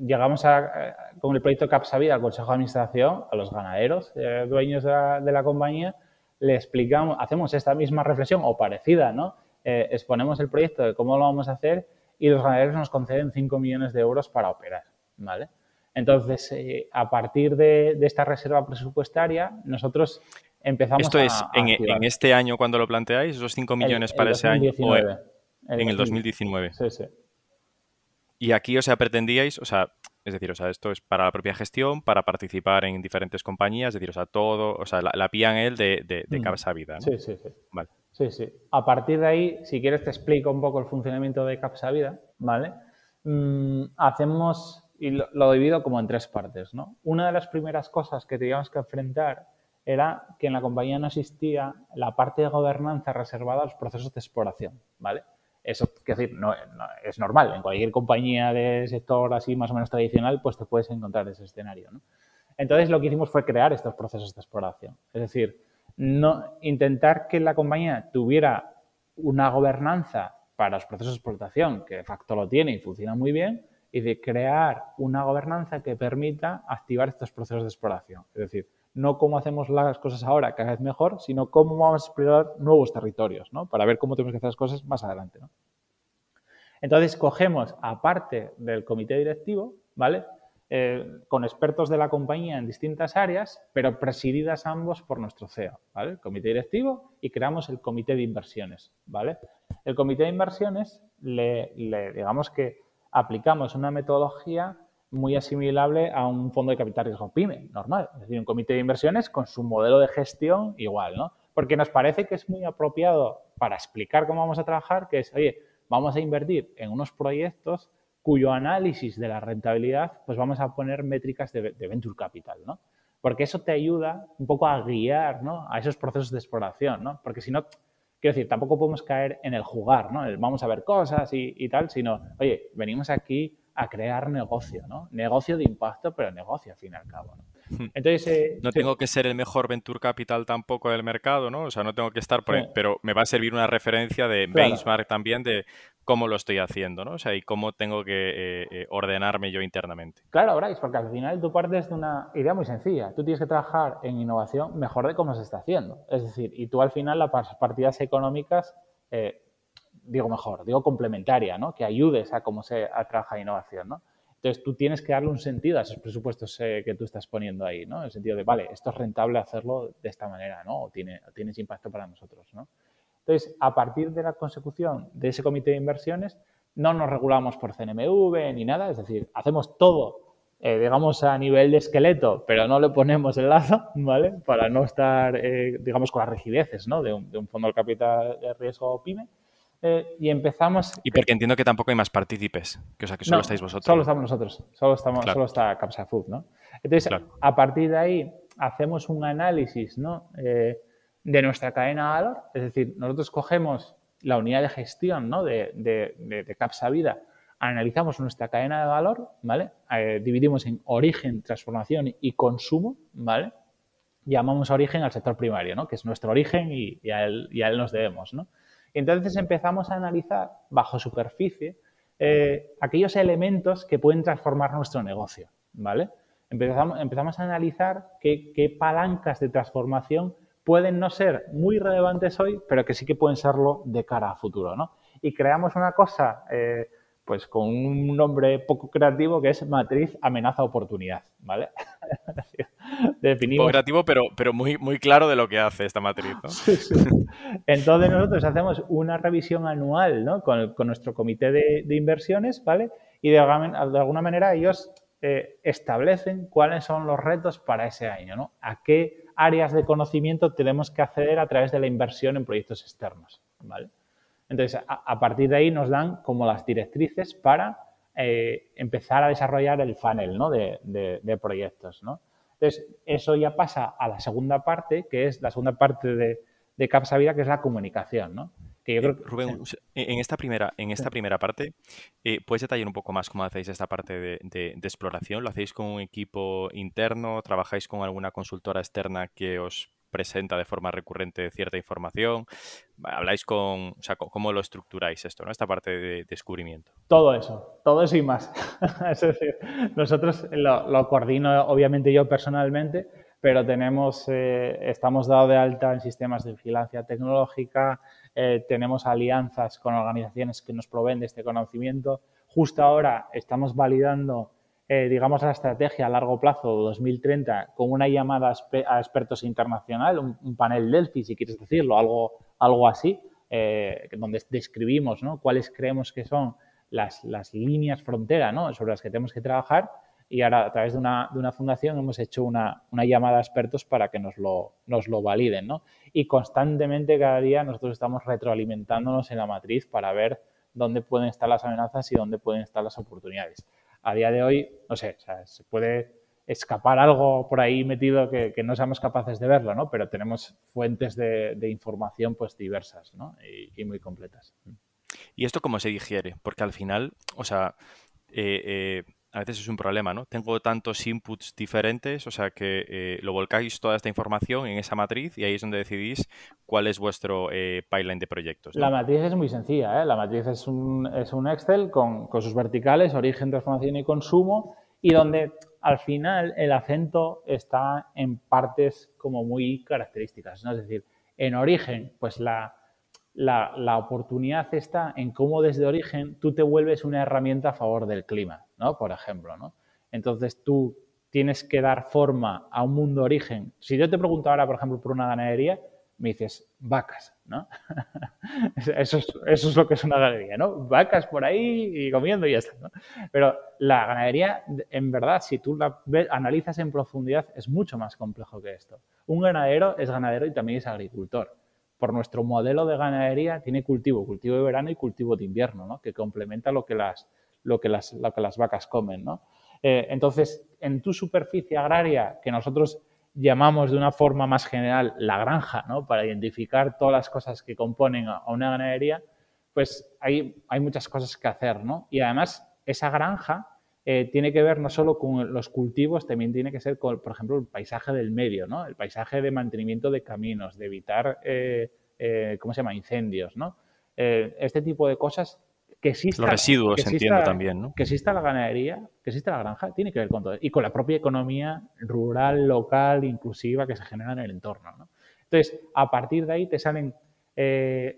Speaker 3: llegamos a, con el proyecto Capsavida al Consejo de Administración, a los ganaderos, dueños de la, de la compañía, le explicamos, hacemos esta misma reflexión o parecida, ¿no? Eh, exponemos el proyecto de cómo lo vamos a hacer y los ganaderos nos conceden 5 millones de euros para operar, ¿vale? Entonces, eh, a partir de, esta reserva presupuestaria, nosotros empezamos
Speaker 1: Esto es, en, este año cuando lo planteáis, esos 5 millones para ese año, o en el 2019.
Speaker 3: Sí, sí.
Speaker 1: Y aquí, o sea, pretendíais, o sea, es decir, o sea, esto es para la propia gestión, para participar en diferentes compañías, es decir, o sea, todo, o sea, la, la él de, de, de mm. Vida. ¿no?
Speaker 3: Sí, sí, sí. Vale. Sí, sí. A partir de ahí, si quieres, te explico un poco el funcionamiento de Vida, ¿vale? Mm, hacemos, y lo, divido como en tres partes, ¿no? Una de las primeras cosas que teníamos que enfrentar era que en la compañía no existía la parte de gobernanza reservada a los procesos de exploración, ¿vale? Eso, es decir, no, es normal. En cualquier compañía de sector así más o menos tradicional, pues te puedes encontrar ese escenario. ¿no? Entonces, lo que hicimos fue crear estos procesos de exploración. Es decir, no, intentar que la compañía tuviera una gobernanza para los procesos de explotación, que de facto lo tiene y funciona muy bien, y de crear una gobernanza que permita activar estos procesos de exploración. Es decir, no cómo hacemos las cosas ahora cada vez mejor, sino cómo vamos a explorar nuevos territorios, ¿no? Para ver cómo tenemos que hacer las cosas más adelante, ¿no? Entonces, cogemos, aparte del comité directivo, ¿vale? Eh, con expertos de la compañía en distintas áreas, pero presididas ambos por nuestro CEO, ¿vale? El comité directivo y creamos el comité de inversiones, ¿vale? El comité de inversiones, le digamos que aplicamos una metodología muy asimilable a un fondo de capital riesgo PYME, normal. Es decir, un comité de inversiones con su modelo de gestión igual, ¿no? Porque nos parece que es muy apropiado para explicar cómo vamos a trabajar, que es, oye, vamos a invertir en unos proyectos cuyo análisis de la rentabilidad, pues vamos a poner métricas de, venture capital, ¿no? Porque eso te ayuda un poco a guiar, ¿no? A esos procesos de exploración, ¿no? Porque si no, quiero decir, tampoco podemos caer en el jugar, ¿no? vamos a ver cosas y, y tal, sino, oye, venimos aquí a crear negocio, ¿no? Negocio de impacto, pero negocio al fin y al cabo. ¿no?
Speaker 1: Hmm. Entonces, eh, no tengo que ser el mejor venture capital tampoco del mercado, ¿no? O sea, no tengo que estar por pero me va a servir una referencia de benchmark también de cómo lo estoy haciendo, ¿no? O sea, y cómo tengo que eh, eh, ordenarme yo internamente.
Speaker 3: Claro, Bryce, porque al final tú partes de una idea muy sencilla. Tú tienes que trabajar en innovación mejor de cómo se está haciendo. Es decir, y tú al final las partidas económicas digo mejor, digo complementaria, ¿no? Que ayudes a cómo se trabaja innovación, ¿no? Entonces tú tienes que darle un sentido a esos presupuestos eh, que tú estás poniendo ahí, ¿no? En el sentido de, vale, esto es rentable hacerlo de esta manera, ¿no? O tiene, tienes impacto para nosotros, ¿no? Entonces, a partir de la consecución de ese comité de inversiones, no nos regulamos por CNMV ni nada, es decir, hacemos todo, eh, digamos, a nivel de esqueleto, pero no le ponemos el lazo, ¿vale? Para no estar, eh, digamos, con las rigideces, ¿no? De un, de un fondo de capital de riesgo PYME. Eh, y empezamos...
Speaker 1: Y porque entiendo que tampoco hay más partícipes, que, o sea, que solo estáis vosotros.
Speaker 3: Solo estamos nosotros, solo, estamos, solo está Capsa Food, ¿no? Entonces, a partir de ahí, hacemos un análisis, ¿no? Eh, de nuestra cadena de valor, es decir, nosotros cogemos la unidad de gestión, ¿no? De, de, Capsa Vida, analizamos nuestra cadena de valor, ¿vale? Eh, dividimos en origen, transformación y consumo, ¿vale? Llamamos origen al sector primario, ¿no? Que es nuestro origen y, y, a, él, y a él nos debemos, ¿no? Entonces empezamos a analizar bajo superficie eh, aquellos elementos que pueden transformar nuestro negocio, ¿vale? Empezamos, empezamos a analizar qué, palancas de transformación pueden no ser muy relevantes hoy, pero que sí que pueden serlo de cara a futuro, ¿no? Y creamos una cosa eh, pues con un nombre poco creativo que es matriz amenaza oportunidad, ¿vale? *laughs*
Speaker 1: Definimos... Poco creativo, pero, pero muy, muy claro de lo que hace esta matriz, ¿no?
Speaker 3: Entonces nosotros hacemos una revisión anual, ¿no? Con, nuestro comité de, inversiones, ¿vale? Y de, alguna manera ellos eh, establecen cuáles son los retos para ese año, ¿no? A qué áreas de conocimiento tenemos que acceder a través de la inversión en proyectos externos, ¿vale? Entonces, a, partir de ahí nos dan como las directrices para eh, empezar a desarrollar el funnel ¿no? de, proyectos. ¿no? Entonces, eso ya pasa a la segunda parte, que es la segunda parte de, de Capsa Vida, que es la comunicación. ¿no?
Speaker 1: Que yo creo Rubén, en esta primera, en esta primera parte, eh, ¿puedes detallar un poco más cómo hacéis esta parte de, exploración? ¿Lo hacéis con un equipo interno? ¿Trabajáis con alguna consultora externa que os presenta de forma recurrente cierta información. Habláis con, o sea, cómo lo estructuráis esto, ¿no? Esta parte de descubrimiento.
Speaker 3: Todo eso, todo eso y más. *laughs* es decir, nosotros lo, coordino obviamente yo personalmente, pero tenemos, eh, estamos dados de alta en sistemas de vigilancia tecnológica, eh, tenemos alianzas con organizaciones que nos proveen de este conocimiento. Justo ahora estamos validando eh, digamos, la estrategia a largo plazo 2030 con una llamada a expertos internacional, un, panel Delphi, si quieres decirlo, algo, algo así, eh, donde describimos ¿no? cuáles creemos que son las, las líneas frontera ¿no? sobre las que tenemos que trabajar y ahora a través de una, de una fundación hemos hecho una, una, llamada a expertos para que nos lo, nos lo validen. ¿no? Y constantemente cada día nosotros estamos retroalimentándonos en la matriz para ver dónde pueden estar las amenazas y dónde pueden estar las oportunidades a día de hoy, no sé, se puede escapar algo por ahí metido que, no seamos capaces de verlo, ¿no? Pero tenemos fuentes de, información pues diversas, ¿no? Y, muy completas.
Speaker 1: ¿Y esto cómo se digiere? Porque al final, o sea, eh, eh, a veces es un problema, ¿no? Tengo tantos inputs diferentes, o sea que eh, lo volcáis toda esta información en esa matriz y ahí es donde decidís cuál es vuestro eh, pipeline de proyectos.
Speaker 3: La matriz es muy sencilla, ¿eh? La matriz es un, es un Excel con, sus verticales, origen, transformación y consumo, y donde al final el acento está en partes como muy características, ¿no? Es decir, en origen, pues la, la, oportunidad está en cómo desde origen tú te vuelves una herramienta a favor del clima, ¿no? Por ejemplo, ¿no? Entonces tú tienes que dar forma a un mundo origen. Si yo te pregunto ahora, por ejemplo, por una ganadería, me dices vacas, ¿no? *laughs* eso, es, eso es lo que es una ganadería, ¿no? Vacas por ahí y comiendo y ya está, ¿no? Pero la ganadería, en verdad, si tú la analizas en profundidad, es mucho más complejo que esto. Un ganadero es ganadero y también es agricultor por nuestro modelo de ganadería tiene cultivo, cultivo de verano y cultivo de invierno, ¿no? que complementa lo que las, lo que las, lo que las vacas comen. ¿no? Eh, entonces, en tu superficie agraria, que nosotros llamamos de una forma más general la granja, ¿no? para identificar todas las cosas que componen a una ganadería, pues hay, hay muchas cosas que hacer. ¿no? Y además, esa granja eh, tiene que ver no solo con los cultivos, también tiene que ser con, por ejemplo, el paisaje del medio, ¿no? El paisaje de mantenimiento de caminos, de evitar, eh, ¿cómo se llama?, incendios, ¿no? este tipo de cosas que exista...
Speaker 1: Los residuos, entiendo también, ¿no?
Speaker 3: Que exista la ganadería, que exista la granja, tiene que ver con todo. Y con la propia economía rural, local, inclusiva que se genera en el entorno, ¿no? Entonces, a partir de ahí te salen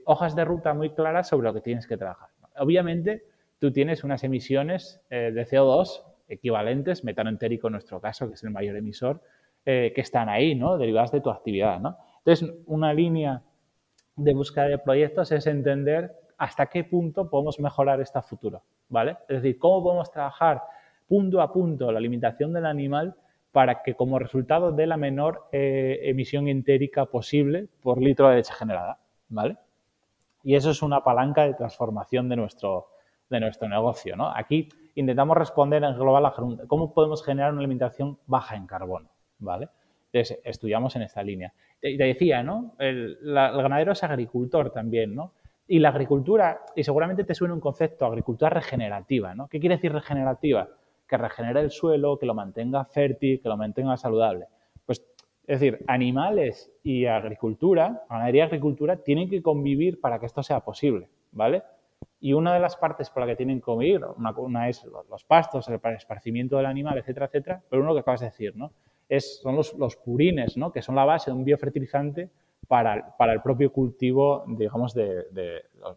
Speaker 3: hojas de ruta muy claras sobre lo que tienes que trabajar. Obviamente, tú tienes unas emisiones eh, de CO2 equivalentes, metano entérico en nuestro caso, que es el mayor emisor, eh, que están ahí, ¿no? Derivadas de tu actividad, ¿no? Entonces, una línea de búsqueda de proyectos es entender hasta qué punto podemos mejorar esta futuro, ¿vale? Es decir, cómo podemos trabajar punto a punto la alimentación del animal para que como resultado dé la menor eh, emisión entérica posible por litro de leche generada, ¿vale? Y eso es una palanca de transformación de nuestro, de nuestro negocio. ¿no? Aquí intentamos responder en global a cómo podemos generar una alimentación baja en carbono. ¿vale? Entonces, estudiamos en esta línea. Y te decía, ¿no? El, ganadero es agricultor también, ¿no? Y la agricultura, y seguramente te suena un concepto, agricultura regenerativa, ¿no? ¿Qué quiere decir regenerativa? Que regenere el suelo, que lo mantenga fértil, que lo mantenga saludable. Pues, es decir, animales y agricultura, ganadería y agricultura, tienen que convivir para que esto sea posible, ¿vale? Y una de las partes por la que tienen que convivir, una, es los pastos, el esparcimiento del animal, etcétera, etcétera, pero uno que acabas de decir, ¿no? Son los, purines, ¿no? Que son la base de un biofertilizante para, para el propio cultivo, digamos, de,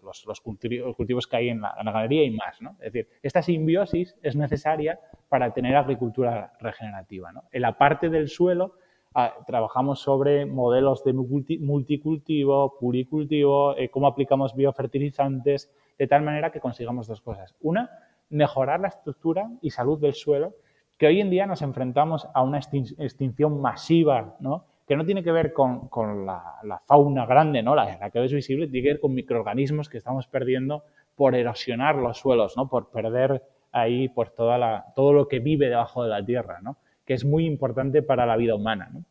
Speaker 3: los, cultivos, que hay en la, ganadería y más, ¿no? Es decir, esta simbiosis es necesaria para tener agricultura regenerativa, ¿no? En la parte del suelo ah, trabajamos sobre modelos de multicultivo, puricultivo, eh, cómo aplicamos biofertilizantes, de tal manera que consigamos dos cosas. Una, mejorar la estructura y salud del suelo, que hoy en día nos enfrentamos a una extinción masiva, ¿no? Que no tiene que ver con, la, fauna grande, ¿no? La, la, que es visible, tiene que ver con microorganismos que estamos perdiendo por erosionar los suelos, ¿no? por perder ahí por toda la, todo lo que vive debajo de la tierra, ¿no? que es muy importante para la vida humana. ¿no?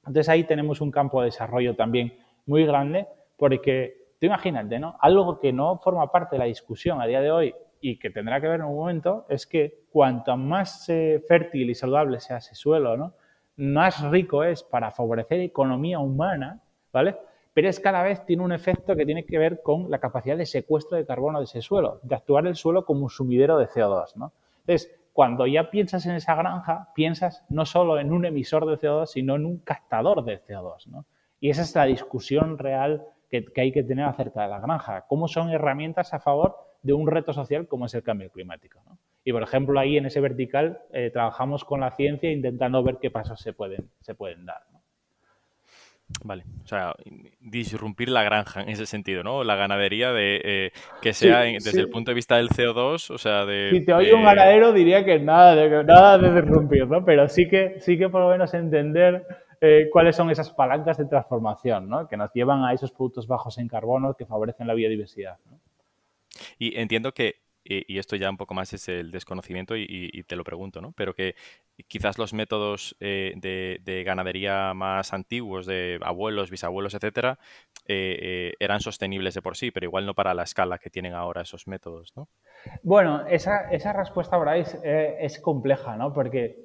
Speaker 3: Entonces ahí tenemos un campo de desarrollo también muy grande porque Tú imagínate, ¿no? Algo que no forma parte de la discusión a día de hoy y que tendrá que ver en un momento es que cuanto más eh, fértil y saludable sea ese suelo, ¿no? Más rico es para favorecer economía humana, ¿vale? Pero es cada vez tiene un efecto que tiene que ver con la capacidad de secuestro de carbono de ese suelo, de actuar el suelo como un sumidero de CO2, ¿no? Entonces, cuando ya piensas en esa granja, piensas no solo en un emisor de CO2, sino en un captador de CO2, ¿no? Y esa es la discusión real que, hay que tener acerca de la granja, cómo son herramientas a favor de un reto social como es el cambio climático. Y, por ejemplo, ahí en ese vertical eh, trabajamos con la ciencia intentando ver qué pasos se pueden, se pueden dar.
Speaker 1: Vale, o sea, disrumpir la granja en ese sentido, ¿no? La ganadería de eh, que sea desde el punto de vista del CO2, o sea, de...
Speaker 3: Si te oye un ganadero diría que nada de, nada de disrumpir, ¿no? Pero sí que, sí que por lo menos entender eh, cuáles son esas palancas de transformación ¿no? que nos llevan a esos productos bajos en carbono que favorecen la biodiversidad.
Speaker 1: Y entiendo que y, esto ya un poco más es el desconocimiento y, te lo pregunto, ¿no? Pero que quizás los métodos eh, de, ganadería más antiguos, de abuelos, bisabuelos, etcétera, eh, eh, eran sostenibles de por sí, pero igual no para la escala que tienen ahora esos métodos, ¿no?
Speaker 3: Bueno, esa, esa respuesta, Bryce, es compleja, ¿no? Porque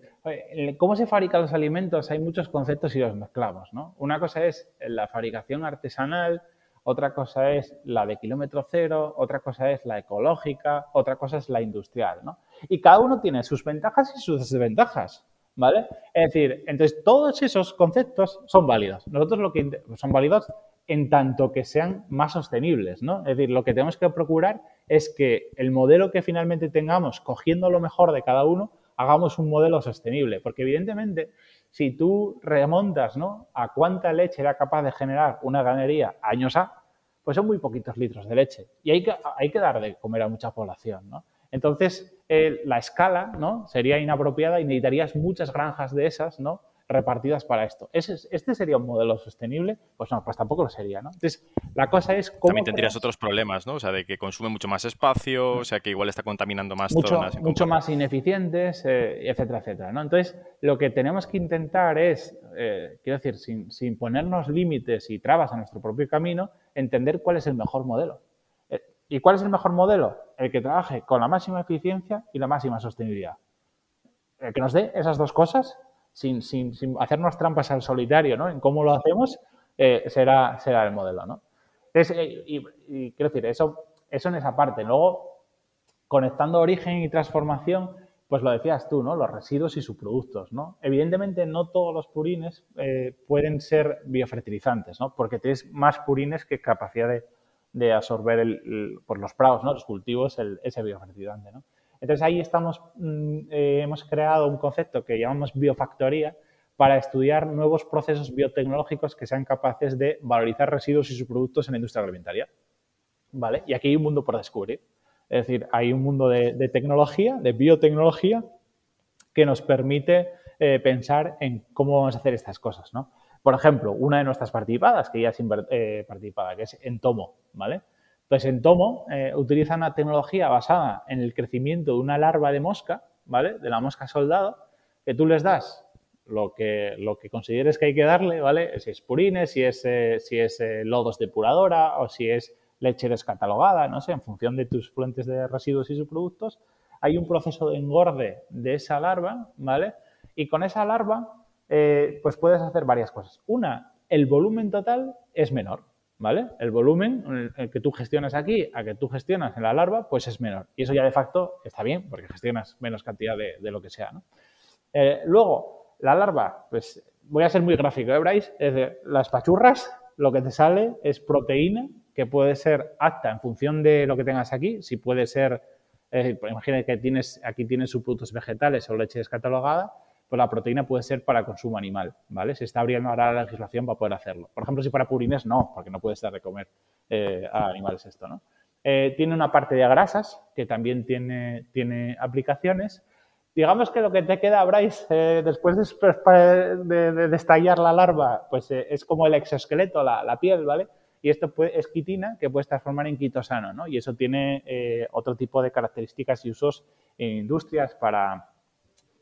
Speaker 3: cómo se fabrican los alimentos hay muchos conceptos y los mezclamos, ¿no? Una cosa es la fabricación artesanal, otra cosa es la de kilómetro cero, otra cosa es la ecológica, otra cosa es la industrial, ¿no? Y cada uno tiene sus ventajas y sus desventajas, ¿vale? Es decir, entonces todos esos conceptos son válidos. Nosotros lo que son válidos en tanto que sean más sostenibles, ¿no? Es decir, lo que tenemos que procurar es que el modelo que finalmente tengamos, cogiendo lo mejor de cada uno, hagamos un modelo sostenible, porque evidentemente si tú remontas ¿no? a cuánta leche era capaz de generar una ganadería años A, pues son muy poquitos litros de leche. Y hay que, hay que dar de comer a mucha población. ¿no? Entonces, la escala ¿no? sería inapropiada y necesitarías muchas granjas de esas ¿no? Repartidas para esto. ¿Este sería un modelo sostenible? Pues no, pues tampoco lo sería, ¿no? Entonces, la cosa es cómo...
Speaker 1: También tendrías otros problemas, ¿no? O sea, de que consume mucho más espacio, o sea, que igual está contaminando más
Speaker 3: mucho, zonas. Mucho más ineficientes, eh, etcétera, etcétera, ¿no? Entonces, lo que tenemos que intentar es, eh, quiero decir, sin, sin ponernos límites y trabas a nuestro propio camino, entender cuál es el mejor modelo. Eh, ¿Y cuál es el mejor modelo? El que trabaje con la máxima eficiencia y la máxima sostenibilidad. El que nos dé esas dos cosas sin, sin, sin, hacernos trampas al solitario, ¿no? En cómo lo hacemos, eh, será, será el modelo, ¿no? Entonces, eh, y, quiero decir, eso, eso en esa parte. Luego, conectando origen y transformación, pues lo decías tú, ¿no? Los residuos y subproductos, ¿no? Evidentemente, no todos los purines eh, pueden ser biofertilizantes, ¿no? Porque tienes más purines que capacidad de, de absorber el, por los prados, ¿no? Los cultivos, el, ese biofertilizante, ¿no? Entonces ahí estamos, mm, eh, hemos creado un concepto que llamamos biofactoría para estudiar nuevos procesos biotecnológicos que sean capaces de valorizar residuos y sus productos en la industria agroalimentaria. ¿Vale? Y aquí hay un mundo por descubrir. Es decir, hay un mundo de, tecnología, de biotecnología, que nos permite eh, pensar en cómo vamos a hacer estas cosas, ¿no? Por ejemplo, una de nuestras participadas, que ya es eh, participada, que es Entomo, ¿vale? Entonces, en Tomo eh, utiliza una tecnología basada en el crecimiento de una larva de mosca, ¿vale? De la mosca soldado, que tú les das lo que, lo que consideres que hay que darle, ¿vale? Si es purines, si es, eh, si es eh, lodos depuradora o si es leche descatalogada, no sé, en función de tus fuentes de residuos y subproductos, hay un proceso de engorde de esa larva, ¿vale? Y con esa larva, pues puedes hacer varias cosas. Una, el volumen total es menor, ¿vale? El volumen que tú gestionas aquí a que tú gestionas en la larva, pues es menor. Y eso ya de facto está bien, porque gestionas menos cantidad de, lo que sea, ¿no? Eh, luego, la larva, pues voy a ser muy gráfico, ¿eh? Es de las pachurras, lo que te sale es proteína que puede ser apta en función de lo que tengas aquí, si puede ser, eh, imagina que tienes, aquí tienes subproductos vegetales o leche descatalogada, pues la proteína puede ser para consumo animal, ¿vale? Se está abriendo ahora la legislación para poder hacerlo. Por ejemplo, si para purines, no, porque no puedes dar de comer eh, a animales esto, ¿no? Eh, tiene una parte de grasas que también tiene, tiene aplicaciones. Digamos que lo que te queda, Bryce, eh, después de, de, estallar la larva, pues es como el exoesqueleto, la, la, piel, ¿vale? Y esto es quitina que puedes transformar en quitosano, ¿no? Y eso tiene otro tipo de características y usos en industrias para,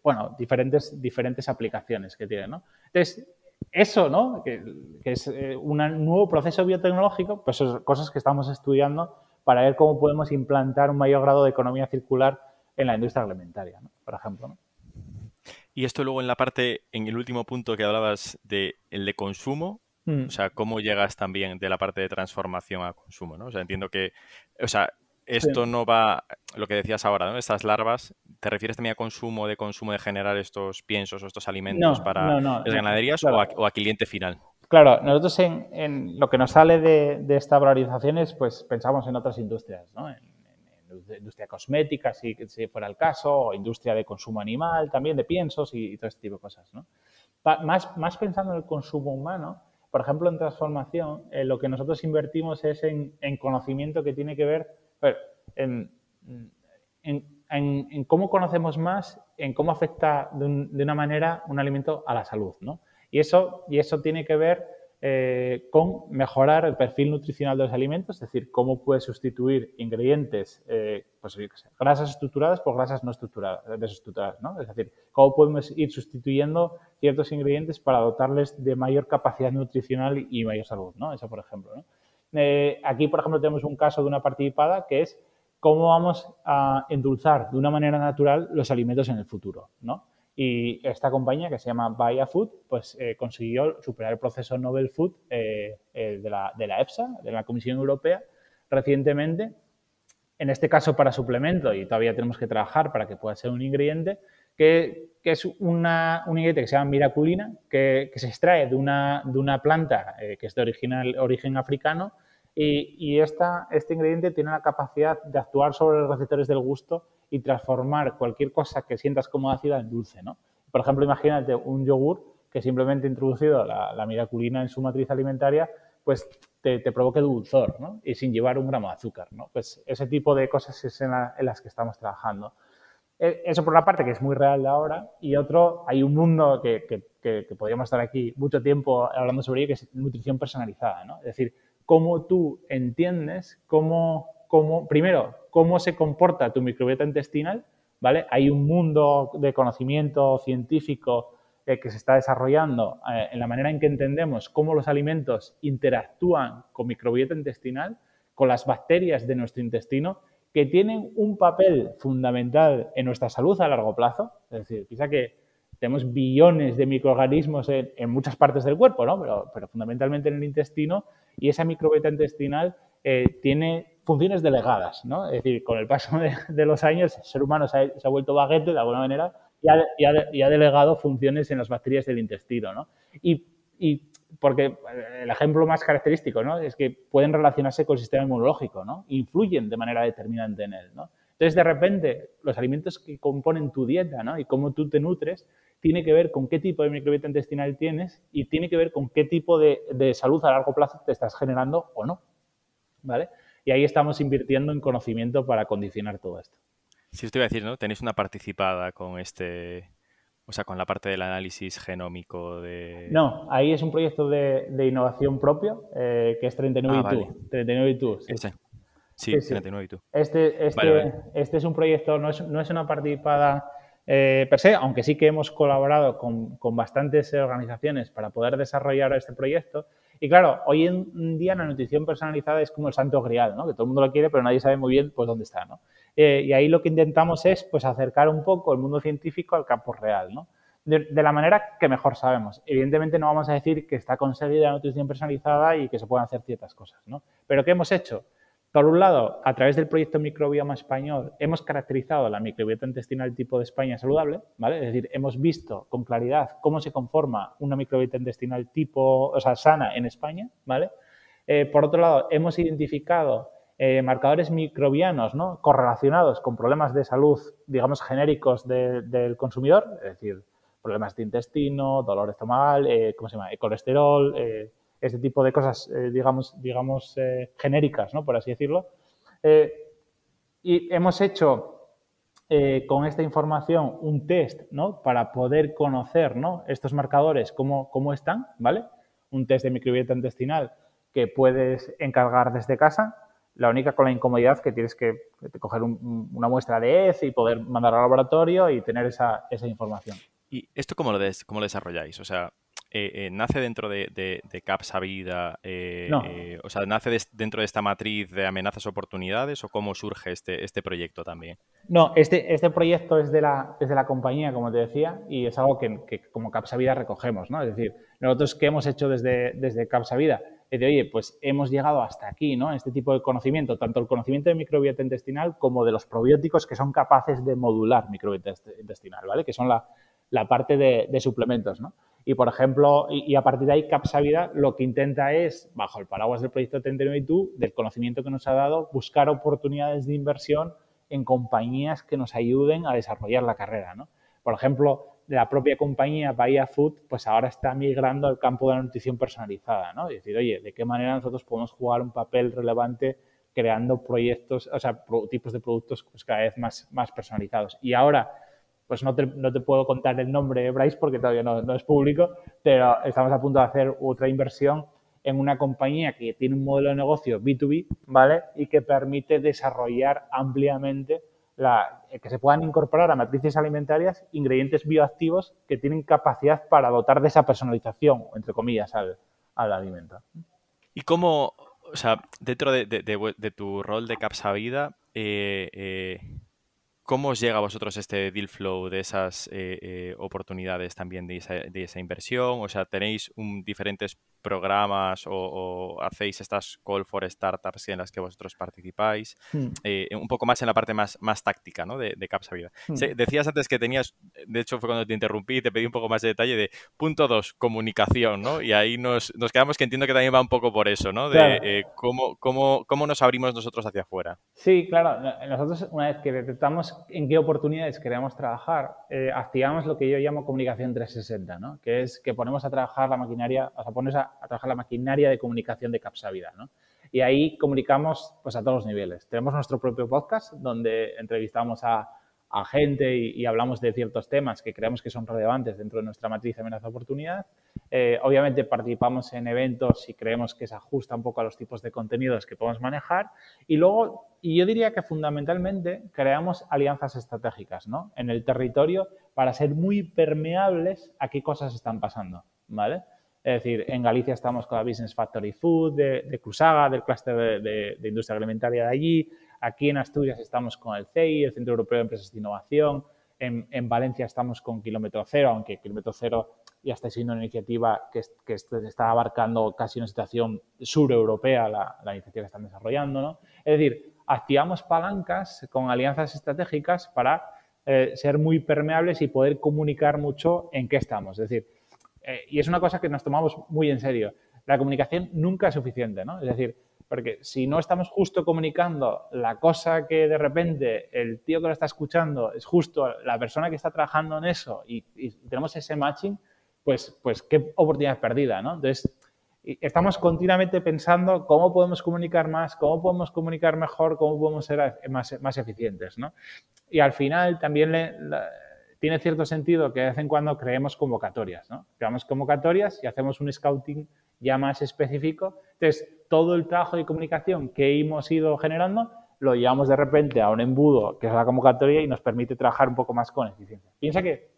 Speaker 3: bueno, diferentes, diferentes aplicaciones que tiene, ¿no? Entonces, eso, ¿no? Que, es eh, un nuevo proceso biotecnológico, pues son cosas que estamos estudiando para ver cómo podemos implantar un mayor grado de economía circular en la industria alimentaria, ¿no? por ejemplo. ¿no?
Speaker 1: Y esto luego en la parte, en el último punto que hablabas de el de consumo, mm. o sea, cómo llegas también de la parte de transformación a consumo, ¿no? O sea, entiendo que, o sea, esto no va, lo que decías ahora, ¿no? Estas larvas, ¿te refieres también a consumo de consumo de generar estos piensos o estos alimentos para las ganaderías o, a, cliente final?
Speaker 3: Claro, nosotros en, lo que nos sale de, esta valorización es, pues pensamos en otras industrias, ¿no? En, industria cosmética, si, fuera el caso, o industria de consumo animal, también de piensos y, todo este tipo de cosas, ¿no? Más, más pensando en el consumo humano, por ejemplo, en transformación, eh, lo que nosotros invertimos es en, conocimiento que tiene que ver en, cómo conocemos más, en cómo afecta de, una manera un alimento a la salud, ¿no? Y eso, y eso tiene que ver eh, con mejorar el perfil nutricional de los alimentos, es decir, cómo puedes sustituir ingredientes, eh, pues, grasas estructuradas por grasas no estructuradas, desestructuradas, ¿no? Es decir, cómo podemos ir sustituyendo ciertos ingredientes para dotarles de mayor capacidad nutricional y mayor salud, ¿no? Eso, por ejemplo, ¿no? Eh, aquí, por ejemplo, tenemos un caso de una participada que es cómo vamos a endulzar de una manera natural los alimentos en el futuro, ¿no? Y esta compañía, que se llama Baia Food, pues eh, consiguió superar el proceso Nobel Food eh, eh, de, la, de, la, EFSA, de la Comisión Europea, recientemente. En este caso para suplemento, y todavía tenemos que trabajar para que pueda ser un ingrediente, que, que es una, un ingrediente que se llama miraculina, que, que se extrae de una, de una planta que es de original, origen africano, y, este ingrediente tiene la capacidad de actuar sobre los receptores del gusto y transformar cualquier cosa que sientas como ácida en dulce, ¿no? Por ejemplo, imagínate un yogur que simplemente introducido la, miraculina en su matriz alimentaria, pues te, provoque dulzor, ¿no? Y sin llevar un gramo de azúcar, ¿no? Pues ese tipo de cosas es en, las que estamos trabajando. E, eso por la parte que es muy real de ahora y otro, hay un mundo que, que, podríamos estar aquí mucho tiempo hablando sobre ello, que es nutrición personalizada, ¿no? Es decir, cómo tú entiendes cómo primero, cómo se comporta tu microbiota intestinal, ¿vale? Hay un mundo de conocimiento científico eh, que se está desarrollando eh, en la manera en que entendemos cómo los alimentos interactúan con microbiota intestinal, con las bacterias de nuestro intestino, que tienen un papel fundamental en nuestra salud a largo plazo. Es decir, quizá que tenemos billones de microorganismos en, muchas partes del cuerpo, ¿no? pero, pero, fundamentalmente en el intestino, y esa microbiota intestinal eh, tiene funciones delegadas, ¿no? Es decir, con el paso de, los años, el ser humano se ha, vuelto baguete de alguna manera y ha, delegado funciones en las bacterias del intestino, ¿no? Y, porque el ejemplo más característico, ¿no? Es que pueden relacionarse con el sistema inmunológico, ¿no? Influyen de manera determinante en él, ¿no? Entonces, de repente, los alimentos que componen tu dieta, ¿no? Y cómo tú te nutres, tiene que ver con qué tipo de microbiota intestinal tienes y tiene que ver con qué tipo de, de salud a largo plazo te estás generando o no. ¿vale? Y ahí estamos invirtiendo en conocimiento para condicionar todo esto.
Speaker 1: Sí, te iba a decir, ¿no? Tenéis una participada con este, o sea, con la parte del análisis genómico de...
Speaker 3: No, ahí es un proyecto de, innovación propio, eh, que es 39 y tú. 39 y tú.
Speaker 1: Sí. Sí, 39 y tú.
Speaker 3: Este, este, este es un proyecto, no es, no es una participada eh, per se, aunque sí que hemos colaborado con, con, bastantes organizaciones para poder desarrollar este proyecto, y claro, hoy en día la nutrición personalizada es como el santo grial, ¿no? Que todo el mundo lo quiere, pero nadie sabe muy bien pues dónde está, ¿no? Eh, y ahí lo que intentamos es pues acercar un poco el mundo científico al campo real, ¿no? De, la manera que mejor sabemos. Evidentemente no vamos a decir que está conseguida la nutrición personalizada y que se pueden hacer ciertas cosas, ¿no? Pero ¿qué hemos hecho? Por un lado, a través del proyecto Microbioma Español, hemos caracterizado la microbiota intestinal tipo de España saludable, ¿vale? Es decir, hemos visto con claridad cómo se conforma una microbiota intestinal tipo, o sea, sana en España, ¿vale? Eh, por otro lado, hemos identificado eh, marcadores microbianos ¿no? correlacionados con problemas de salud, digamos, genéricos del consumidor, es decir, problemas de intestino, dolor estomacal, eh, ¿cómo se llama? colesterol, este tipo de cosas, eh, digamos, digamos eh, genéricas, ¿no? por así decirlo. Eh, y hemos hecho con esta información un test ¿no? para poder conocer ¿no? estos marcadores, cómo, cómo están, ¿vale? Un test de microbiota intestinal que puedes encargar desde casa. La única con la incomodidad que tienes que coger una muestra de EZ y poder mandar al laboratorio y tener esa, esa información.
Speaker 1: ¿Y esto cómo lo, des, cómo lo desarrolláis? O sea, eh, eh, ¿nace dentro de, de, de Capsa Vida? Eh,
Speaker 3: no.
Speaker 1: o sea, ¿nace dentro de esta matriz de amenazas oportunidades o cómo surge este, este proyecto también?
Speaker 3: No, este, este proyecto es de, la, es de la compañía, como te decía, y es algo que, que como Capsa Vida recogemos, ¿no? Es decir, nosotros ¿qué hemos hecho desde, desde Capsa Vida? Es de, oye, pues hemos llegado hasta aquí, ¿no? Este tipo de conocimiento, tanto el conocimiento de microbiota intestinal como de los probióticos que son capaces de modular microbiota intestinal, ¿vale? Que son la, la parte de, de suplementos, ¿no? Y, por ejemplo, y, a partir de ahí, Capsavida lo que intenta es, bajo el paraguas del proyecto 39 del conocimiento que nos ha dado, buscar oportunidades de inversión en compañías que nos ayuden a desarrollar la carrera. ¿no? Por ejemplo, la propia compañía Bahía Food, pues ahora está migrando al campo de la nutrición personalizada. ¿no? Es decir, oye, ¿de qué manera nosotros podemos jugar un papel relevante creando proyectos, o sea, tipos de productos pues, cada vez más, más personalizados? Y ahora pues no te, puedo contar el nombre, Bryce, porque todavía no, es público, pero estamos a punto de hacer otra inversión en una compañía que tiene un modelo de negocio B2B, ¿vale? Y que permite desarrollar ampliamente la, que se puedan incorporar a matrices alimentarias ingredientes bioactivos que tienen capacidad para dotar de esa personalización, entre comillas, al, alimento.
Speaker 1: ¿Y cómo, o sea, dentro de, tu rol de Capsa Vida, eh, eh, ¿Cómo os llega a vosotros este deal flow de esas eh, eh, oportunidades también de esa, inversión? O sea, ¿tenéis diferentes programas o, hacéis estas call for startups en las que vosotros participáis? Hmm. Eh, un poco más en la parte más, más táctica ¿no? de, de Capsa Vida. Hmm. decías antes que tenías, de hecho fue cuando te interrumpí y te pedí un poco más de detalle de punto dos, comunicación, ¿no? Y ahí nos, nos quedamos que entiendo que también va un poco por eso, ¿no? De cómo, cómo, cómo nos abrimos nosotros hacia afuera.
Speaker 3: Sí, claro. Nosotros una vez que detectamos en qué oportunidades queremos trabajar, eh, activamos lo que yo llamo comunicación 360, ¿no? que es que ponemos a trabajar la maquinaria, o sea, pones a, trabajar la maquinaria de comunicación de Capsavida. ¿no? Y ahí comunicamos pues, a todos los niveles. Tenemos nuestro propio podcast donde entrevistamos a a gente y, hablamos de ciertos temas que creemos que son relevantes dentro de nuestra matriz de amenaza oportunidad. Eh, obviamente participamos en eventos y creemos que se ajusta un poco a los tipos de contenidos que podemos manejar. Y luego, y yo diría que fundamentalmente creamos alianzas estratégicas ¿no? en el territorio para ser muy permeables a qué cosas están pasando. ¿vale? Es decir, en Galicia estamos con la Business Factory Food de, de Cruzaga, del clúster de, de, industria alimentaria de allí. Aquí en Asturias estamos con el CEI, el Centro Europeo de Empresas de Innovación. En, Valencia estamos con Kilómetro Cero, aunque Kilómetro Cero ya está siendo una iniciativa que, que está abarcando casi una situación sureuropea, la, la iniciativa que están desarrollando. ¿no? Es decir, activamos palancas con alianzas estratégicas para eh, ser muy permeables y poder comunicar mucho en qué estamos. Es decir, eh, y es una cosa que nos tomamos muy en serio. La comunicación nunca es suficiente, ¿no? Es decir, porque si no estamos justo comunicando la cosa que de repente el tío que lo está escuchando es justo la persona que está trabajando en eso y, tenemos ese matching, pues, pues qué oportunidad perdida, ¿no? Entonces, estamos continuamente pensando cómo podemos comunicar más, cómo podemos comunicar mejor, cómo podemos ser más, más eficientes, ¿no? Y al final también tiene cierto sentido que de vez en cuando creemos convocatorias, ¿no? Creamos convocatorias y hacemos un scouting ya más específico. Entonces, todo el trabajo de comunicación que hemos ido generando lo llevamos de repente a un embudo que es la convocatoria y nos permite trabajar un poco más con eficiencia. Piensa que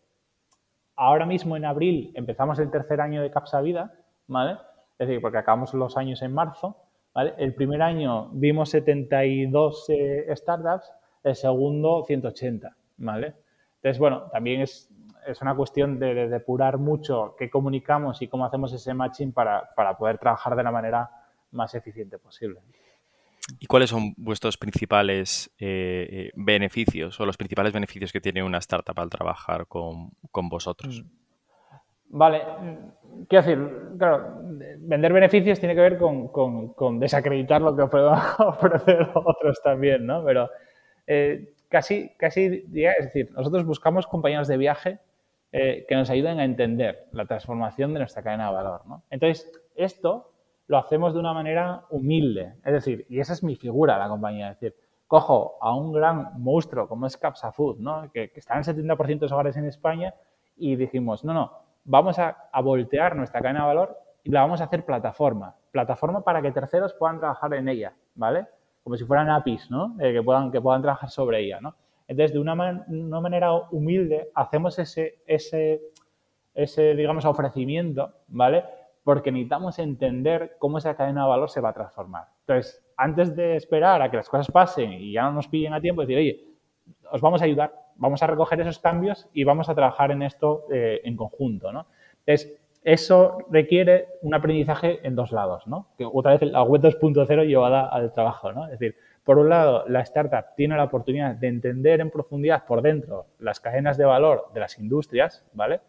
Speaker 3: ahora mismo en abril empezamos el tercer año de Capsa Vida, ¿vale? Es decir, porque acabamos los años en marzo, ¿vale? El primer año vimos 72 eh, startups, el segundo 180, ¿vale? Entonces, bueno, también es es una cuestión de, depurar mucho qué comunicamos y cómo hacemos ese matching para, poder trabajar de la manera más eficiente posible.
Speaker 1: ¿Y cuáles son vuestros principales eh, eh, beneficios o los principales beneficios que tiene una startup al trabajar con, vosotros? Mm.
Speaker 3: Vale, mm, quiero decir, claro, vender beneficios tiene que ver con, desacreditar lo que puedan *laughs* ofrecer otros también, ¿no? Pero eh, casi, casi, es decir, nosotros buscamos compañeros de viaje eh, que nos ayuden a entender la transformación de nuestra cadena de valor. Entonces, esto lo hacemos de una manera humilde. Es decir, y esa es mi figura, la compañía. Es decir, cojo a un gran monstruo como es Capsa Food, ¿no? que, está en 70% de los hogares en España, y dijimos, no, no, vamos a, voltear nuestra cadena de valor y la vamos a hacer plataforma. Plataforma para que terceros puedan trabajar en ella, ¿vale? Como si fueran APIs, ¿no? Eh, que, puedan, que puedan trabajar sobre ella, ¿no? Entonces, de una, manera humilde, hacemos ese, ese, ese, digamos, ofrecimiento, ¿vale? Porque necesitamos entender cómo esa cadena de valor se va a transformar. Entonces, antes de esperar a que las cosas pasen y ya no nos pillen a tiempo, decir, oye, os vamos a ayudar, vamos a recoger esos cambios y vamos a trabajar en esto eh, en conjunto, ¿no? Entonces, eso requiere un aprendizaje en dos lados, ¿no? Que otra vez la web 2.0 llevada al trabajo, ¿no? Es decir, por un lado, la startup tiene la oportunidad de entender en profundidad por dentro las cadenas de valor de las industrias, ¿vale?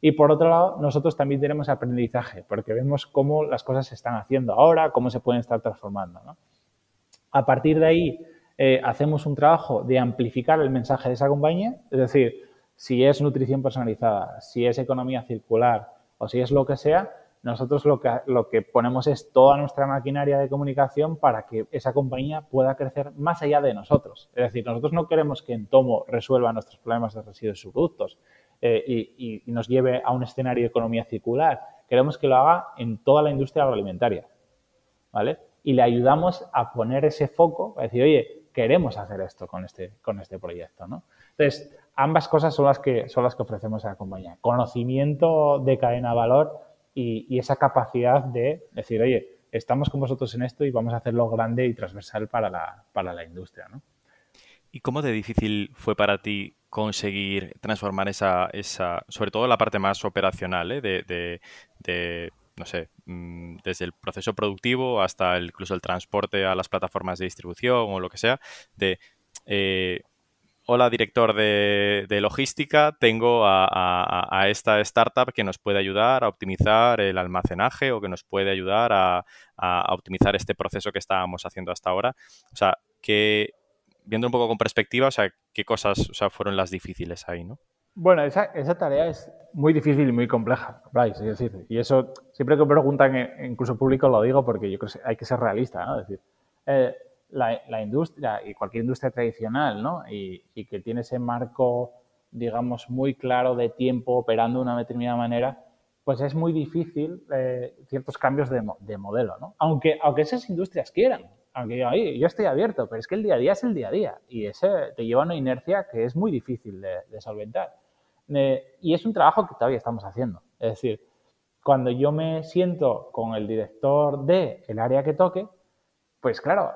Speaker 3: Y por otro lado, nosotros también tenemos aprendizaje, porque vemos cómo las cosas se están haciendo ahora, cómo se pueden estar transformando. A partir de ahí, eh, hacemos un trabajo de amplificar el mensaje de esa compañía, es decir, si es nutrición personalizada, si es economía circular o si es lo que sea, nosotros lo que, lo que ponemos es toda nuestra maquinaria de comunicación para que esa compañía pueda crecer más allá de nosotros. Es decir, nosotros no queremos que en Tomo resuelva nuestros problemas de residuos eh, y, y, nos lleve a un escenario de economía circular. Queremos que lo haga en toda la industria agroalimentaria, ¿vale? Y le ayudamos a poner ese foco, a decir, oye, queremos hacer esto con este, con este proyecto, ¿no? Entonces, ambas cosas son las que, son las que ofrecemos a la compañía. Conocimiento de cadena de valor y, esa capacidad de decir, oye, estamos con vosotros en esto y vamos a hacerlo grande y transversal para la, para la industria, ¿no?
Speaker 1: ¿Y cómo de difícil fue para ti conseguir transformar esa, esa sobre todo la parte más operacional, ¿eh? de, de, no sé, mm, desde el proceso productivo hasta incluso el transporte a las plataformas de distribución o lo que sea, de, eh, hola director de, logística, tengo a, esta startup que nos puede ayudar a optimizar el almacenaje o que nos puede ayudar a, optimizar este proceso que estábamos haciendo hasta ahora. O sea, viendo un poco con perspectiva, o sea, qué cosas o fueron las difíciles ahí, ¿no?
Speaker 3: Bueno, esa, tarea es muy difícil y muy compleja, Bryce, es decir, y eso siempre que me preguntan, eh, incluso público, lo digo porque yo creo que hay que ser realista, ¿no? Es decir, eh, la, industria y cualquier industria tradicional, ¿no? Y, que tiene ese marco, digamos, muy claro de tiempo operando de una determinada manera, pues es muy difícil eh, ciertos cambios de, de, modelo, ¿no? Aunque, aunque esas industrias quieran, aunque yo, yo estoy abierto, pero es que el día a día es el día a día y ese te lleva a una inercia que es muy difícil de, solventar. Eh, y es un trabajo que todavía estamos haciendo. Es decir, cuando yo me siento con el director de el área que toque, pues claro,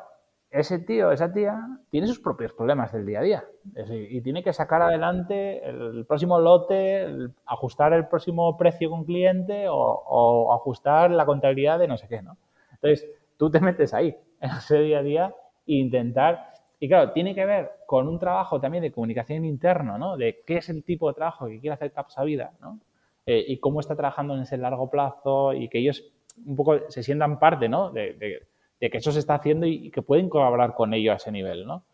Speaker 3: ese tío, esa tía, tiene sus propios problemas del día a día. y tiene que sacar adelante el próximo lote, ajustar el próximo precio con cliente o, ajustar la contabilidad de no sé qué, ¿no? Entonces, tú te metes ahí, en ese día a día, e intentar y claro, tiene que ver con un trabajo también de comunicación interno, ¿no? De qué es el tipo de trabajo que quiere hacer Capsa Vida, ¿no? Eh, y cómo está trabajando en ese largo plazo y que ellos un poco se sientan parte, ¿no? De, que eso se está haciendo y, que pueden colaborar con ellos a ese nivel, ¿no?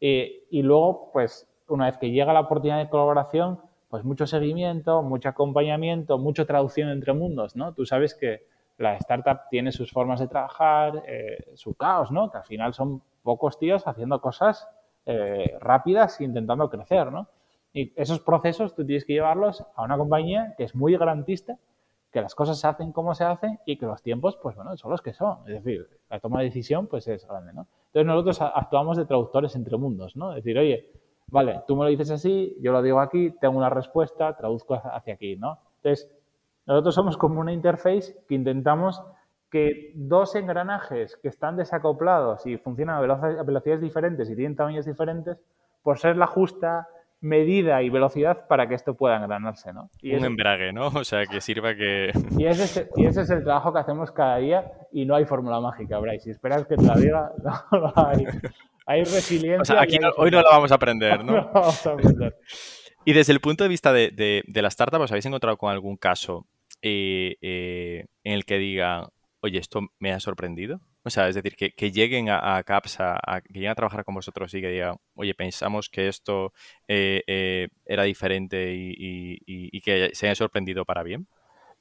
Speaker 3: Eh, y luego, pues, una vez que llega la oportunidad de colaboración, pues mucho seguimiento, mucho acompañamiento, mucha traducción entre mundos, ¿no? Tú sabes que la startup tiene sus formas de trabajar, eh, su caos, ¿no? Que al final son pocos tíos haciendo cosas eh, rápidas e intentando crecer, ¿no? Y esos procesos tú tienes que llevarlos a una compañía que es muy garantista, que las cosas se hacen como se hacen y que los tiempos, pues bueno, son los que son. Es decir, la toma de decisión, pues es grande, ¿no? Entonces nosotros actuamos de traductores entre mundos, ¿no? Es decir, oye, vale, tú me lo dices así, yo lo digo aquí, tengo una respuesta, traduzco hacia aquí, ¿no? Entonces, nosotros somos como una interface que intentamos que dos engranajes que están desacoplados y funcionan a velocidades diferentes y tienen tamaños diferentes, por ser la justa medida y velocidad para que esto pueda engranarse, ¿no?
Speaker 1: Un embrague, ¿no? O sea, que sirva que...
Speaker 3: Y ese, y ese es el trabajo que hacemos cada día y no hay fórmula mágica, Bryce. Si esperas que te la diga, *laughs* no, hay. Hay resiliencia. O
Speaker 1: sea, aquí hoy no la vamos a aprender, ¿no? *laughs* no vamos a aprender. Y desde el punto de vista de, de, de las startups, ¿os habéis encontrado con algún caso eh, eh, en el que diga, oye, esto me ha sorprendido. O sea, es decir, que, lleguen a, CAPS, a, que lleguen a trabajar con vosotros y que digan, oye, pensamos que esto eh, eh, era diferente y, que se haya sorprendido para bien.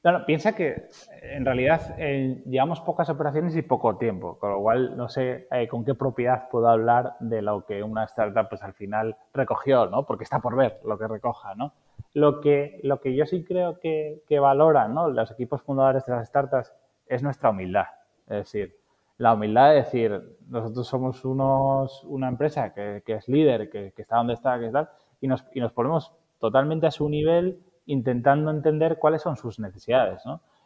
Speaker 3: No, piensa que en realidad eh, llevamos pocas operaciones y poco tiempo, con lo cual no sé con qué propiedad puedo hablar de lo que una startup pues al final recogió, ¿no? Porque está por ver lo que recoja, ¿no? Lo que, lo que yo sí creo que, que valoran ¿no? los equipos fundadores de las startups es nuestra humildad. Es decir, la humildad de decir, nosotros somos unos, una empresa que, es líder, que, está donde está, que tal, y nos, ponemos totalmente a su nivel intentando entender cuáles son sus necesidades.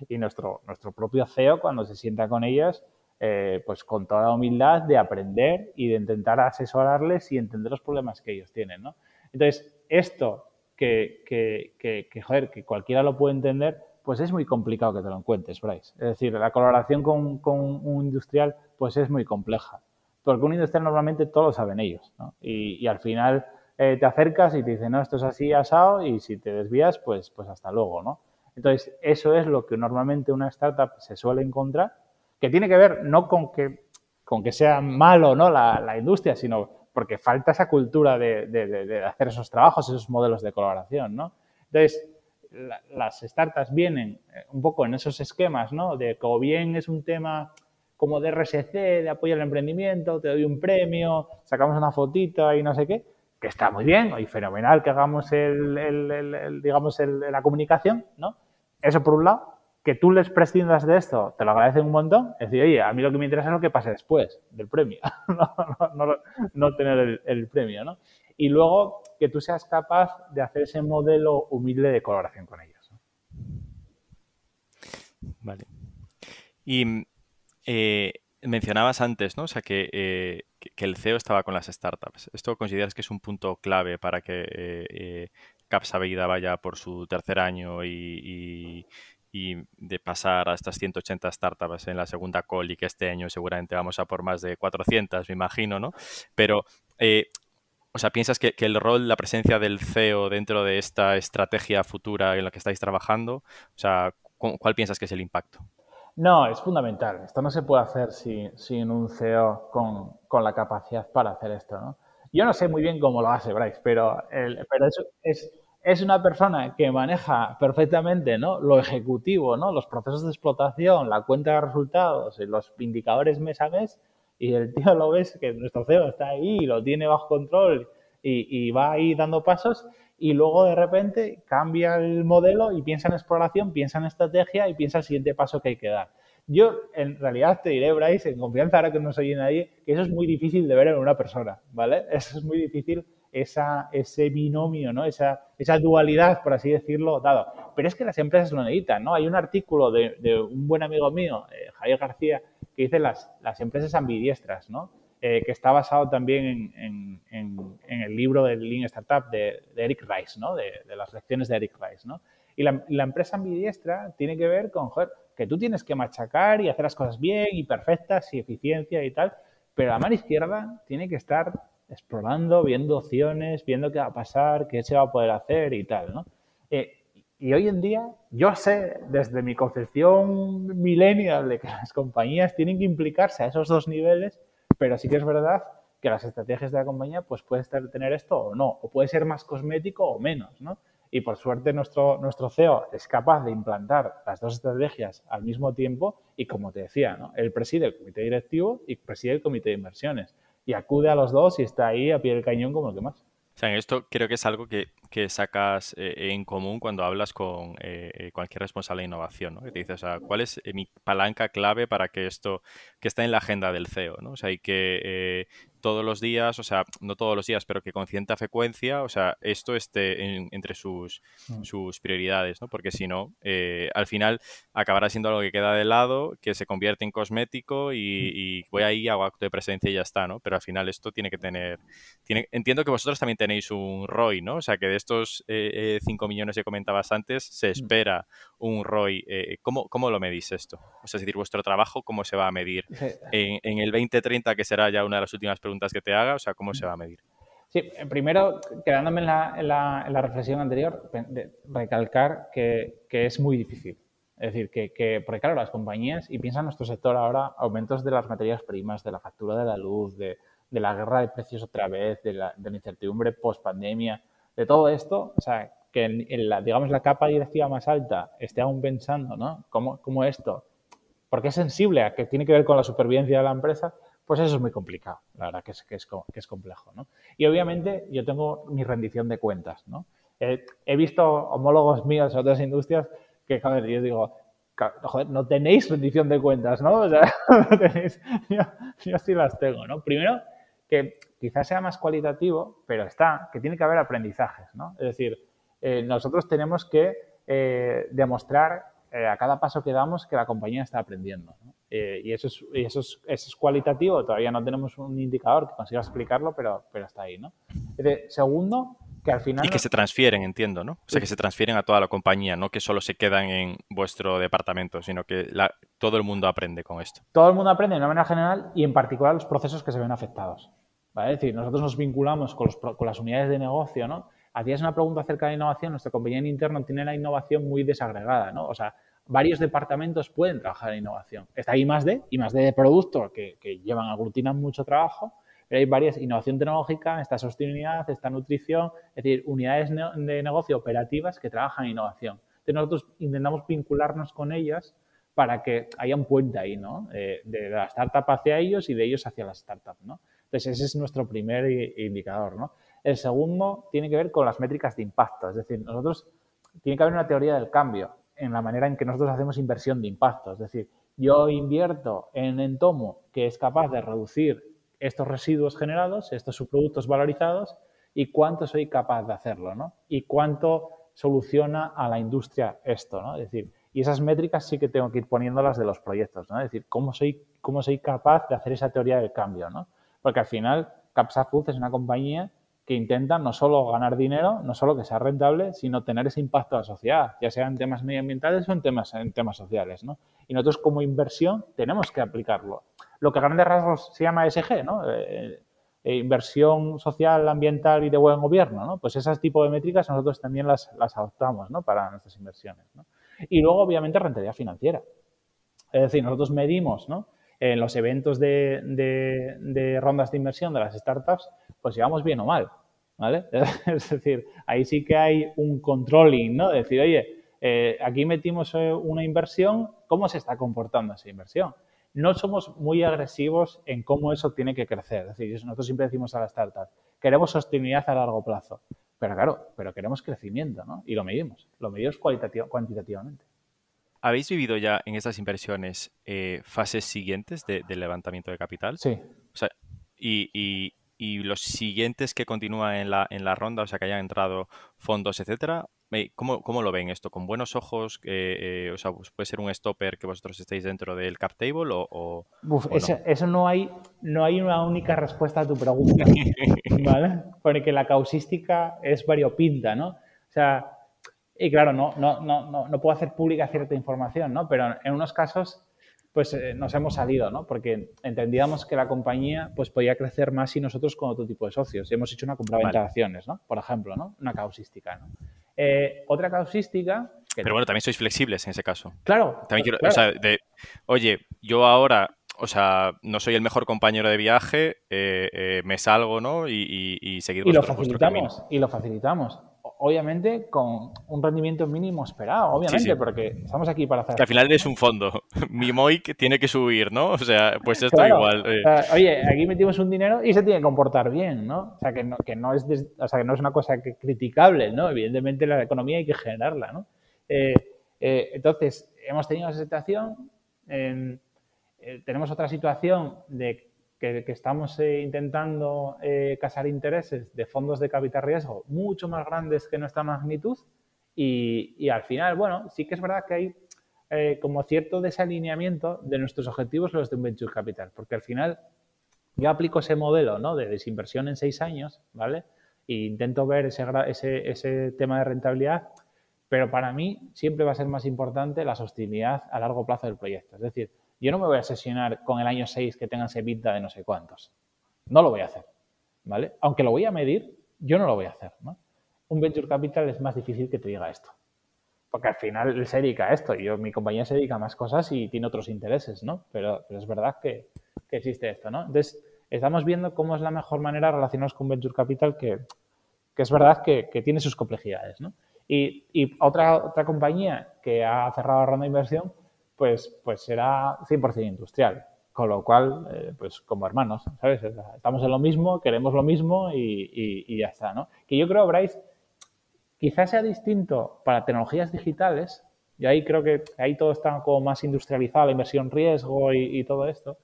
Speaker 3: Y nuestro, nuestro propio CEO, cuando se sienta con ellas, eh, pues con toda la humildad de aprender y de intentar asesorarles y entender los problemas que ellos tienen, ¿no? Entonces, esto que, que, que, que, joder, que cualquiera lo puede entender, pues es muy complicado que te lo encuentres, Bryce. Es decir, la colaboración con, un industrial, pues es muy compleja. Porque un industrial normalmente todo lo saben ellos, ¿no? y, al final eh, te acercas y te dicen, no, esto es así asado, y si te desvías, pues, pues hasta luego, ¿no? Entonces, eso es lo que normalmente una startup se suele encontrar, que tiene que ver no con que, con que sea malo ¿no? la, industria, sino porque falta esa cultura de, de, de, hacer esos trabajos, esos modelos de colaboración, ¿no? Entonces, las startups vienen eh, un poco en esos esquemas, ¿no? De que o bien es un tema como de RSC, de apoyo al emprendimiento, te doy un premio, sacamos una fotito y no sé qué, que está muy bien y fenomenal que hagamos el, digamos la comunicación, ¿no? Eso por un lado, que tú les prescindas de esto, te lo agradecen un montón. Es decir, oye, a mí lo que me interesa es lo que pase después del premio, *laughs* no, tener el, premio, ¿no? Y luego que tú seas capaz de hacer ese modelo humilde de colaboración con ellos.
Speaker 1: Vale. Y eh, mencionabas antes, ¿no? O sea, que, que, el CEO estaba con las startups. ¿Esto consideras que es un punto clave para que eh, eh Capsa vaya por su tercer año y, de pasar a estas 180 startups en la segunda call y que este año seguramente vamos a por más de 400, me imagino, ¿no? Pero, eh, o sea, ¿piensas que, el rol, la presencia del CEO dentro de esta estrategia futura en la que estáis trabajando, o sea, ¿cuál piensas que es el impacto?
Speaker 3: No, es fundamental. Esto no se puede hacer sin, un CEO con, la capacidad para hacer esto, ¿no? Yo no sé muy bien cómo lo hace Bryce, pero, pero es, es, una persona que maneja perfectamente ¿no? lo ejecutivo, ¿no? los procesos de explotación, la cuenta de resultados, los indicadores mes a mes, y el tío lo ves que nuestro CEO está ahí, lo tiene bajo control y, y va ahí dando pasos y luego de repente cambia el modelo y piensa en exploración, piensa en estrategia y piensa el siguiente paso que hay que dar. Yo en realidad te diré, Bryce, en confianza ahora que no soy nadie, que eso es muy difícil de ver en una persona, ¿vale? *laughs* Eso es muy difícil, esa, ese binomio, ¿no? Esa, esa dualidad, por así decirlo, dado. Pero es que las empresas lo necesitan, ¿no? Hay un artículo de, un buen amigo mío, eh, Javier García, que dice las, las empresas ambidiestras, ¿no? Eh, que está basado también en, el libro del Lean Startup de, Eric Rice, ¿no? de, las lecciones de Eric Rice. ¿no? Y la, empresa ambidiestra tiene que ver con que tú tienes que machacar y hacer las cosas bien y perfectas y eficiencia y tal, pero la mano izquierda tiene que estar explorando, viendo opciones, viendo qué va a pasar, qué se va a poder hacer y tal. ¿no? Eh, y hoy en día, yo sé desde mi concepción millennial de que las compañías tienen que implicarse a esos dos niveles pero sí que es verdad que las estrategias de la compañía pues puede tener esto o no, o puede ser más cosmético o menos, ¿no? Y por suerte nuestro, nuestro CEO es capaz de implantar las dos estrategias al mismo tiempo y como te decía, ¿no? Él preside el comité directivo y preside el comité de inversiones y acude a los dos y está ahí a pie del cañón como el que más.
Speaker 1: Sea, esto creo que es algo que, sacas eh, en común cuando hablas con eh, eh, cualquier responsable de innovación, ¿no? Que te dice, o sea, ¿cuál es mi palanca clave para que esto, que está en la agenda del CEO, ¿no? O sea, y que todos los días, o sea, no todos los días, pero que con cierta frecuencia, o sea, esto esté entre sus, mm. sus prioridades, ¿no? Porque si no, eh, al final acabará siendo algo que queda de lado, que se convierte en cosmético y, mm. voy ahí, hago acto de presencia y ya está, ¿no? Pero al final esto tiene que tener... Tiene, entiendo que vosotros también tenéis un ROI, ¿no? O sea, que de estos 5 eh, eh millones que comentabas antes, se mm. espera un ROI. Eh, ¿cómo, ¿cómo, lo medís esto? O sea, es decir, vuestro trabajo, ¿cómo se va a medir? En, en el 2030, que será ya una de las últimas preguntas preguntas que te haga, o sea, ¿cómo se va a medir?
Speaker 3: Sí, eh, primero, quedándome en la, en la, reflexión anterior, recalcar que, que, es muy difícil. Es decir, que, que, porque claro, las compañías, y piensa en nuestro sector ahora, aumentos de las materias primas, de la factura de la luz, de, de la guerra de precios otra vez, de la, de la incertidumbre post-pandemia, de todo esto, o sea, que en, la, digamos, la capa directiva más alta esté aún pensando, ¿no? ¿Cómo, cómo esto? Porque es sensible a que tiene que ver con la supervivencia de la empresa, pues eso es muy complicado, la verdad que es, que es, complejo. ¿no? Y obviamente yo tengo mi rendición de cuentas. ¿no? he visto homólogos míos de otras industrias que, joder, yo digo, joder, no tenéis rendición de cuentas, ¿no? O sea, *laughs* no tenéis, yo, sí las tengo, ¿no? Primero, que quizás sea más cualitativo, pero está, que tiene que haber aprendizajes, ¿no? Es decir, eh, nosotros tenemos que eh, demostrar eh, a cada paso que damos que la compañía está aprendiendo. Eh, y eso es, eso, es, eso, es, cualitativo, todavía no tenemos un indicador que consiga explicarlo, pero, pero está ahí. ¿no? segundo, que al final...
Speaker 1: Y que se transfieren, entiendo, ¿no? O sea, que se transfieren a toda la compañía, no que solo se quedan en vuestro departamento, sino que todo el mundo aprende con esto.
Speaker 3: Todo el mundo aprende de una manera general y en particular los procesos que se ven afectados. ¿vale? Es decir, nosotros nos vinculamos con, los, con las unidades de negocio, ¿no? hacías una pregunta acerca de innovación, nuestra compañía en interno tiene la innovación muy desagregada, ¿no? O sea, varios departamentos pueden trabajar en innovación. Está ahí más de, y más de, de producto, que, que llevan, aglutinan mucho trabajo, pero hay varias, innovación tecnológica, esta sostenibilidad, esta nutrición, es decir, unidades de negocio operativas que trabajan en innovación. Entonces nosotros intentamos vincularnos con ellas para que haya un puente ahí, ¿no? de la startup hacia ellos y de ellos hacia la startup, ¿no? Entonces ese es nuestro primer indicador, ¿no? El segundo tiene que ver con las métricas de impacto. Es decir, nosotros tiene que haber una teoría del cambio en la manera en que nosotros hacemos inversión de impacto. Es decir, yo invierto en Entomo que es capaz de reducir estos residuos generados, estos subproductos valorizados, y cuánto soy capaz de hacerlo, ¿no? Y cuánto soluciona a la industria esto, ¿no? Es decir, y esas métricas sí que tengo que ir poniéndolas de los proyectos, ¿no? Es decir, cómo soy, cómo soy capaz de hacer esa teoría del cambio, ¿no? Porque al final Capsa es una compañía que intenta no solo ganar dinero, no solo que sea rentable, sino tener ese impacto a la sociedad, ya sea en temas medioambientales o en temas, en temas sociales, ¿no? Y nosotros como inversión tenemos que aplicarlo. Lo que a grandes rasgos se llama ESG, ¿no? Eh, eh, inversión social, ambiental y de buen gobierno, ¿no? Pues ese tipo de métricas nosotros también las, las adoptamos, ¿no? Para nuestras inversiones, ¿no? Y luego, obviamente, rentabilidad financiera. Es decir, nosotros medimos, ¿no? En los eventos de, de, rondas de inversión de las startups, pues llevamos bien o mal, ¿vale? *laughs* Es decir, ahí sí que hay un controlling, ¿no? decir, oye, eh, aquí metimos eh, una inversión, ¿cómo se está comportando esa inversión? no somos muy agresivos en cómo eso tiene que crecer. Es decir, nosotros siempre decimos a la startup, queremos sostenibilidad a largo plazo. Pero claro, pero queremos crecimiento, ¿no? Y lo medimos. Lo medimos cuantitativamente.
Speaker 1: ¿Habéis vivido ya en estas inversiones eh, fases siguientes de, del levantamiento de capital?
Speaker 3: Sí.
Speaker 1: O sea, y, los siguientes que continúan en la, en la ronda, o sea, que hayan entrado fondos, etcétera, ¿Cómo, ¿Cómo, lo ven esto? ¿Con buenos ojos? Eh, o sea, pues, ¿puede ser un stopper que vosotros estéis dentro del cap table o,
Speaker 3: eso, no hay no hay una única respuesta a tu pregunta, *laughs* ¿vale? Porque la causística es variopinta, ¿no? O sea, y claro, no, no, no, no, puedo hacer pública cierta información, ¿no? Pero en unos casos, pues eh, nos hemos salido, ¿no? Porque entendíamos que la compañía pues podía crecer más si nosotros con otro tipo de socios. Y hemos hecho una compra-venta de acciones, ¿no? Por ejemplo, ¿no? Una causística, ¿no? Eh, otra causística.
Speaker 1: Pero bueno, también sois flexibles en ese caso.
Speaker 3: Claro.
Speaker 1: También quiero, O sea, de, oye, yo ahora, o sea, no soy el mejor compañero de viaje, eh, eh, me salgo, ¿no? Y, y, y seguir
Speaker 3: Y lo facilitamos, y lo facilitamos obviamente con un rendimiento mínimo esperado, obviamente, porque estamos aquí para hacer...
Speaker 1: Que al final eres un fondo. *laughs* Mi MOIC tiene que subir, ¿no? O sea, pues esto igual.
Speaker 3: Eh. oye, aquí metimos un dinero y se tiene que comportar bien, ¿no? O sea, que no, que no, es, o sea, que no es una cosa que criticable, ¿no? Evidentemente la economía hay que generarla, ¿no? Eh, eh, entonces, hemos tenido esa situación, tenemos otra situación de que, estamos eh, intentando eh, casar intereses de fondos de capital riesgo mucho más grandes que nuestra magnitud y, al final, bueno, sí que es verdad que hay eh, como cierto desalineamiento de nuestros objetivos los de un venture capital, porque al final yo aplico ese modelo ¿no? de desinversión en seis años, ¿vale? E intento ver ese, ese, ese tema de rentabilidad, pero para mí siempre va a ser más importante la sostenibilidad a largo plazo del proyecto. Es decir, yo no me voy a sesionar con el año 6 que tengan EBITDA de no sé cuántos. No lo voy a hacer, ¿vale? Aunque lo voy a medir, yo no lo voy a hacer. Un venture capital es más difícil que te diga esto. Porque al final él se dedica a esto. Yo, mi compañía se dedica a más cosas y tiene otros intereses, ¿no? Pero, es verdad que, existe esto, ¿no? Entonces, estamos viendo cómo es la mejor manera de relacionarnos con venture capital que, es verdad que, tiene sus complejidades, ¿no? Y, y, otra, otra compañía que ha cerrado ronda de inversión pues, pues será 100% industrial. Con lo cual, eh, pues como hermanos, ¿sabes? Estamos en lo mismo, queremos lo mismo y, ya está, ¿no? Que yo creo, Bryce, quizás sea distinto para tecnologías digitales, y ahí creo que ahí todo está como más industrializado, la inversión riesgo y, todo esto,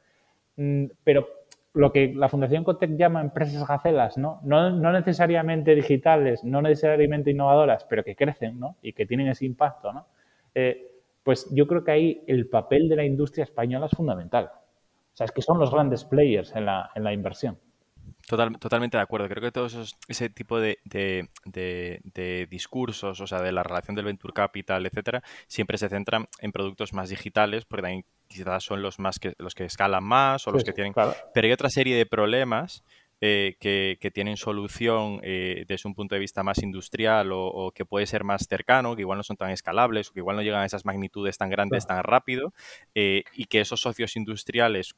Speaker 3: mm, pero lo que la Fundación Cotec llama empresas gacelas, ¿no? ¿no? No necesariamente digitales, no necesariamente innovadoras, pero que crecen, ¿no? Y que tienen ese impacto, ¿no? Eh, pues yo creo que ahí el papel de la industria española es fundamental. O sea, es que son los grandes players en la, en la inversión.
Speaker 1: Total, totalmente de acuerdo. Creo que todo ese tipo de, de, discursos, o sea, de la relación del venture capital, etcétera, siempre se centran en productos más digitales, porque también quizás son los más que los que escalan más o los que tienen. Pero hay otra serie de problemas eh, que, tienen solución eh, desde un punto de vista más industrial o, que puede ser más cercano, que igual no son tan escalables o que igual no llegan a esas magnitudes tan grandes tan rápido eh, y que esos socios industriales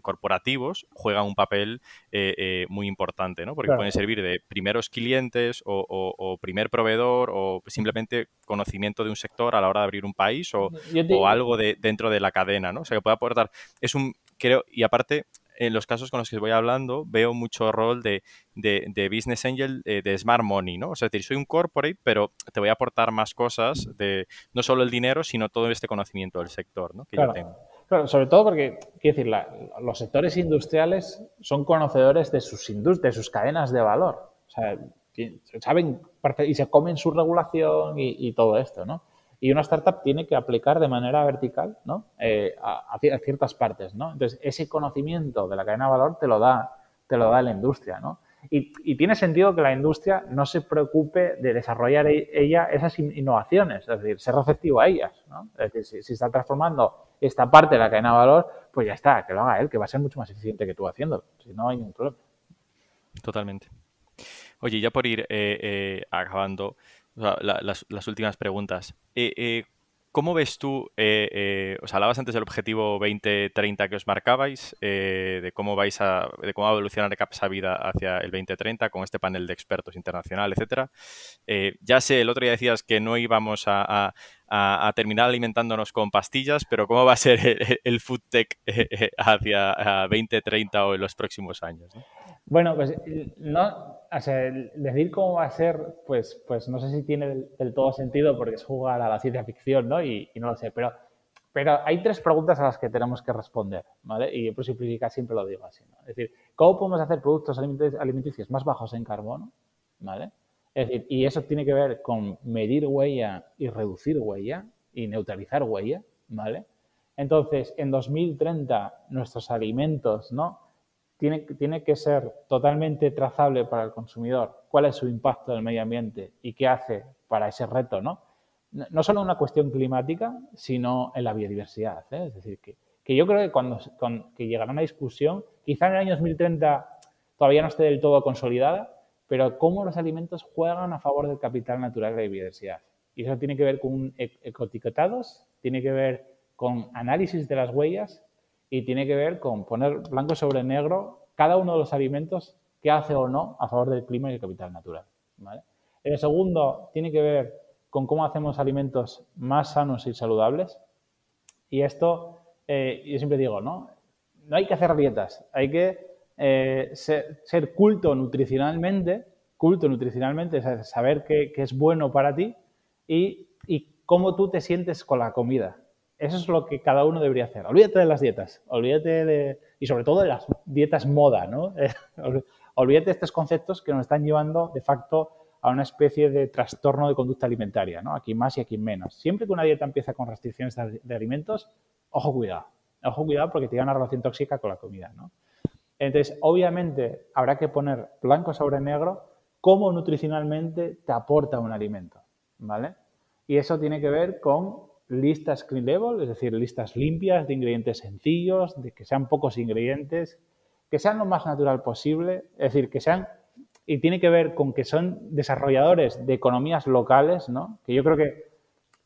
Speaker 1: corporativos juegan un papel muy importante, ¿no? Porque pueden servir de primeros clientes o, primer proveedor o simplemente conocimiento de un sector a la hora de abrir un país o, algo de, dentro de la cadena, ¿no? O sea, que puede aportar... Es un... Creo, y aparte, en los casos con los que voy hablando, veo mucho rol de, de, Business Angel eh, de Smart Money, ¿no? O sea, es decir, soy un corporate, pero te voy a aportar más cosas de no solo el dinero, sino todo este conocimiento del sector, ¿no? Que
Speaker 3: claro.
Speaker 1: yo tengo.
Speaker 3: Claro, sobre todo porque, quiero decir, los sectores industriales son conocedores de sus, de sus cadenas de valor. O sea, saben y se comen su regulación y, todo esto, ¿no? Y una startup tiene que aplicar de manera vertical, ¿no? Eh, a, ciertas partes, ¿no? Entonces, ese conocimiento de la cadena de valor te lo da, te lo da la industria, ¿no? Y, tiene sentido que la industria no se preocupe de desarrollar e, ella esas innovaciones, es decir, ser receptivo a ellas, ¿no? Es decir, si, está transformando esta parte de la cadena de valor, pues ya está, que lo haga él, que va a ser mucho más eficiente que tú haciéndolo. Si no hay ningún problema.
Speaker 1: Totalmente. Oye, ya por ir eh, eh, acabando las, últimas preguntas. Eh, ¿Cómo ves tú, os hablabas antes del objetivo 2030 que os marcabais, de cómo vais a, de cómo va a evolucionar Capsa Vida hacia el 2030 con este panel de expertos internacional, etcétera. ya sé, el otro día decías que no íbamos a, terminar alimentándonos con pastillas, pero ¿cómo va a ser el, food tech eh, eh, hacia 2030 o en los próximos años?
Speaker 3: Bueno, pues no, decir cómo va a ser, pues, pues no sé si tiene del, todo sentido porque es jugar a la ciencia ficción, ¿no? Y, no lo sé, pero, pero hay tres preguntas a las que tenemos que responder, ¿vale? Y por simplificar siempre lo digo así, ¿no? Es decir, ¿cómo podemos hacer productos alimenticios más bajos en carbono, ¿vale? Es decir, y eso tiene que ver con medir huella y reducir huella y neutralizar huella, ¿vale? Entonces, en 2030 nuestros alimentos, ¿no? Tiene, tiene que ser totalmente trazable para el consumidor cuál es su impacto en el medio ambiente y qué hace para ese reto, ¿no? No solo una cuestión climática, sino en la biodiversidad. ¿eh? Es decir, que, que, yo creo que cuando que llegará una discusión, quizá en el año 2030 todavía no esté del todo consolidada, pero cómo los alimentos juegan a favor del capital natural de la biodiversidad. Y eso tiene que ver con e-, ecotiquetados, tiene que ver con análisis de las huellas y tiene que ver con poner blanco sobre negro cada uno de los alimentos que hace o no a favor del clima y el capital natural. El segundo tiene que ver con cómo hacemos alimentos más sanos y saludables. Y esto, eh, yo siempre digo, ¿no? No hay que hacer dietas, hay que eh, ser, culto nutricionalmente, culto nutricionalmente, saber qué, es bueno para ti y, cómo tú te sientes con la comida. Eso es lo que cada uno debería hacer. Olvídate de las dietas, olvídate de, y sobre todo de las dietas moda, ¿no? *laughs* olvídate de estos conceptos que nos están llevando de facto a una especie de trastorno de conducta alimentaria, ¿no? Aquí más y aquí menos. Siempre que una dieta empieza con restricciones de alimentos, ojo cuidado. Ojo cuidado porque tiene una relación tóxica con la comida, ¿no? Entonces, obviamente, habrá que poner blanco sobre negro cómo nutricionalmente te aporta un alimento, ¿vale? Y eso tiene que ver con listas clean label, es decir, listas limpias de ingredientes sencillos, de que sean pocos ingredientes, que sean lo más natural posible, es decir, que sean y tiene que ver con que son desarrolladores de economías locales, ¿no? Que yo creo que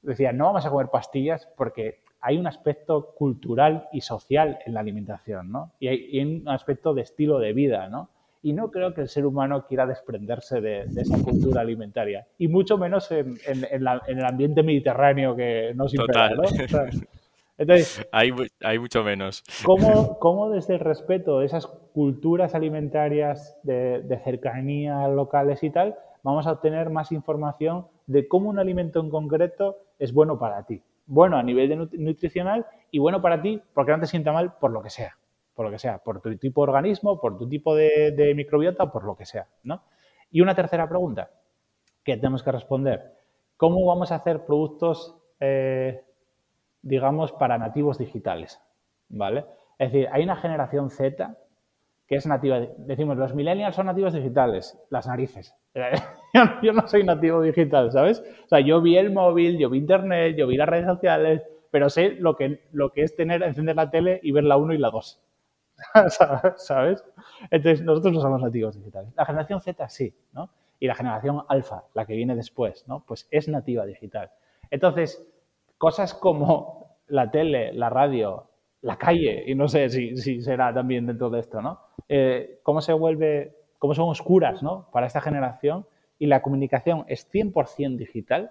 Speaker 3: decía, no vamos a comer pastillas porque hay un aspecto cultural y social en la alimentación, ¿no? Y hay, un aspecto de estilo de vida, ¿no? Y no creo que el ser humano quiera desprenderse de, esa cultura alimentaria. Y mucho menos en, el ambiente mediterráneo que nos impera, ¿no?
Speaker 1: entonces, *laughs* hay, hay, mucho menos.
Speaker 3: ¿cómo, ¿cómo, desde el respeto de esas culturas alimentarias de, de cercanía locales y tal, vamos a obtener más información de cómo un alimento en concreto es bueno para ti? bueno a nivel de nutricional y bueno para ti porque no te sienta mal por lo que sea, por lo que sea, por tu tipo de organismo, por tu tipo de, microbiota, por lo que sea, ¿no? Y una tercera pregunta que tenemos que responder, ¿cómo vamos a hacer productos, eh, digamos, para nativos digitales? ¿Vale? Es decir, hay una generación Z que es nativa. Decimos, los millennials son nativos digitales, las narices. *laughs* yo no soy nativo digital, ¿sabes? O sea, yo vi el móvil, yo vi internet, yo vi las redes sociales, pero sé lo que, lo que es tener, encender la tele y ver la 1 y la 2. *laughs* ¿Sabes? Entonces, nosotros no somos nativos digitales. La generación Z sí, ¿no? Y la generación alfa, la que viene después, ¿no? Pues es nativa digital. Entonces, cosas como la tele, la radio, la calle, y no sé si, si será también dentro de esto, ¿no? Eh, cómo se vuelve, cómo son oscuras ¿no? para esta generación y la comunicación es 100% digital,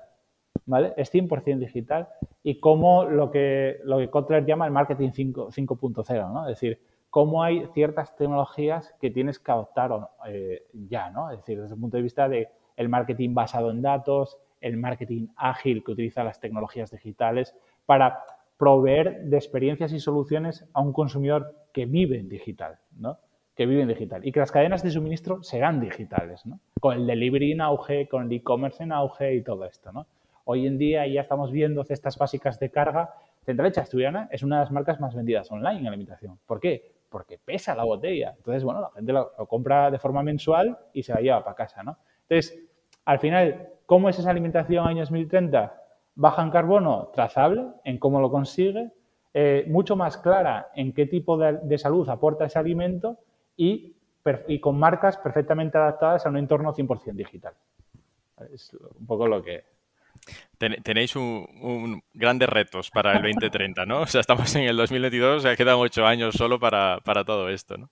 Speaker 3: ¿vale? Es 100% digital y cómo lo que, lo que Kotler llama el marketing 5.0, ¿no? Es decir, cómo hay ciertas tecnologías que tienes que adoptar eh, ya, ¿no? Es decir, desde el punto de vista de el marketing basado en datos, el marketing ágil que utiliza las tecnologías digitales para proveer de experiencias y soluciones a un consumidor que vive en digital, ¿no? Que vive en digital. Y que las cadenas de suministro serán digitales, ¿no? Con el delivery en auge, con el e-commerce en auge y todo esto, ¿no? Hoy en día ya estamos viendo cestas básicas de carga. Centralecha Asturiana es una de las marcas más vendidas online en alimentación. ¿Por qué? Porque pesa la botella. Entonces, bueno, la gente lo, compra de forma mensual y se la lleva para casa, ¿no? Entonces, al final, ¿cómo es esa alimentación año 2030? Baja en carbono, trazable en cómo lo consigue, eh, mucho más clara en qué tipo de, salud aporta ese alimento y, y, con marcas perfectamente adaptadas a un entorno 100% digital. Es un poco lo que,
Speaker 1: tenéis un, grandes retos para el 2030, ¿no? *laughs* O sea, estamos en el 2022, o sea, quedan ocho años solo para, todo esto, ¿no?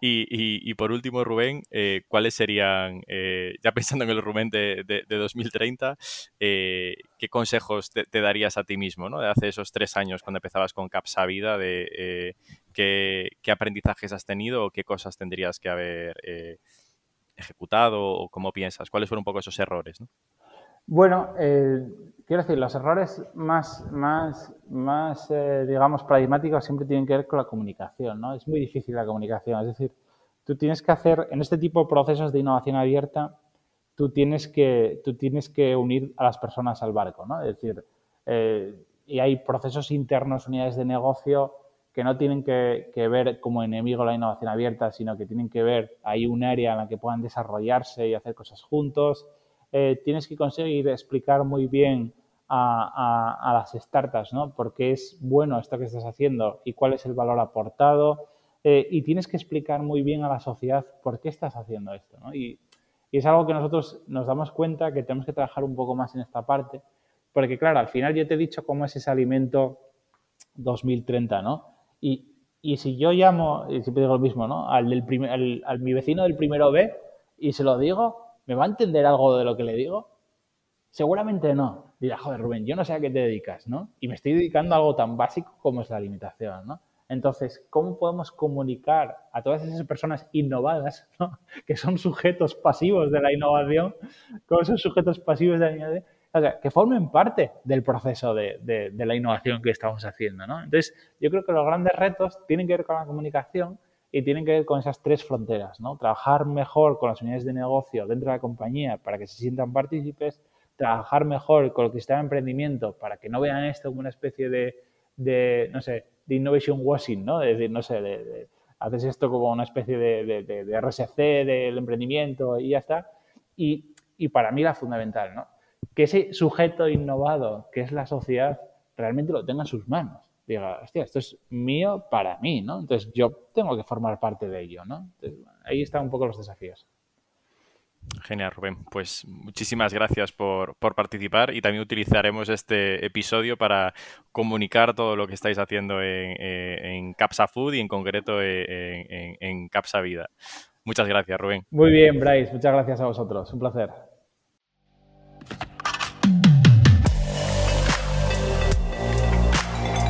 Speaker 1: Y, por último, Rubén, eh, ¿cuáles serían, eh, ya pensando en el Rubén de, 2030, eh, qué consejos te, darías a ti mismo, ¿no? De hace esos tres años cuando empezabas con Capsa Vida, de qué, qué, aprendizajes has tenido o qué cosas tendrías que haber ejecutado o cómo piensas, cuáles fueron un poco esos errores, ¿no?
Speaker 3: Bueno, eh, quiero decir, los errores más, más, más eh, digamos, paradigmáticos siempre tienen que ver con la comunicación, ¿no? Es muy difícil la comunicación, es decir, tú tienes que hacer, en este tipo de procesos de innovación abierta, tú tienes que, tú tienes que unir a las personas al barco, ¿no? Es decir, eh, y hay procesos internos, unidades de negocio que no tienen que, que, ver como enemigo la innovación abierta, sino que tienen que ver ahí un área en la que puedan desarrollarse y hacer cosas juntos. Eh, tienes que conseguir explicar muy bien a, las startups, ¿no? Por qué es bueno esto que estás haciendo y cuál es el valor aportado. Eh, y tienes que explicar muy bien a la sociedad por qué estás haciendo esto, ¿no? Y, es algo que nosotros nos damos cuenta que tenemos que trabajar un poco más en esta parte, porque claro, al final yo te he dicho cómo es ese alimento 2030, ¿no? Y, si yo llamo, y siempre digo lo mismo, ¿no? Al, del primer, al mi vecino del primero B y se lo digo, ¿me va a entender algo de lo que le digo? Seguramente no. Dirá, joder, Rubén, yo no sé a qué te dedicas, ¿no? Y me estoy dedicando a algo tan básico como es la alimentación, ¿no? Entonces, ¿cómo podemos comunicar a todas esas personas innovadas, *laughs* ¿no? que son sujetos pasivos de la innovación, como son sujetos pasivos de la innovación, que formen parte del proceso de, de, la innovación que estamos haciendo, ¿no? Entonces, yo creo que los grandes retos tienen que ver con la comunicación y tienen que ver con esas tres fronteras, ¿no? Trabajar mejor con las unidades de negocio dentro de la compañía para que se sientan partícipes, trabajar mejor con el sistema de emprendimiento para que no vean esto como una especie de, no sé, de innovation washing, ¿no? Es decir, no sé, de, haces esto como una especie de, de, RSC del emprendimiento y ya está. Y, y para mí la fundamental, ¿no? Que ese sujeto innovado que es la sociedad realmente lo tenga en sus manos diga, hostia, esto es mío para mí, ¿no? Entonces yo tengo que formar parte de ello, ¿no? ahí están un poco los desafíos.
Speaker 1: Genial, Rubén. Pues muchísimas gracias por, participar y también utilizaremos este episodio para comunicar todo lo que estáis haciendo en, en Capsa Food y en concreto en, en Capsa Vida. Muchas gracias, Rubén.
Speaker 3: Muy bien, Bryce. Muchas gracias a vosotros. Un placer.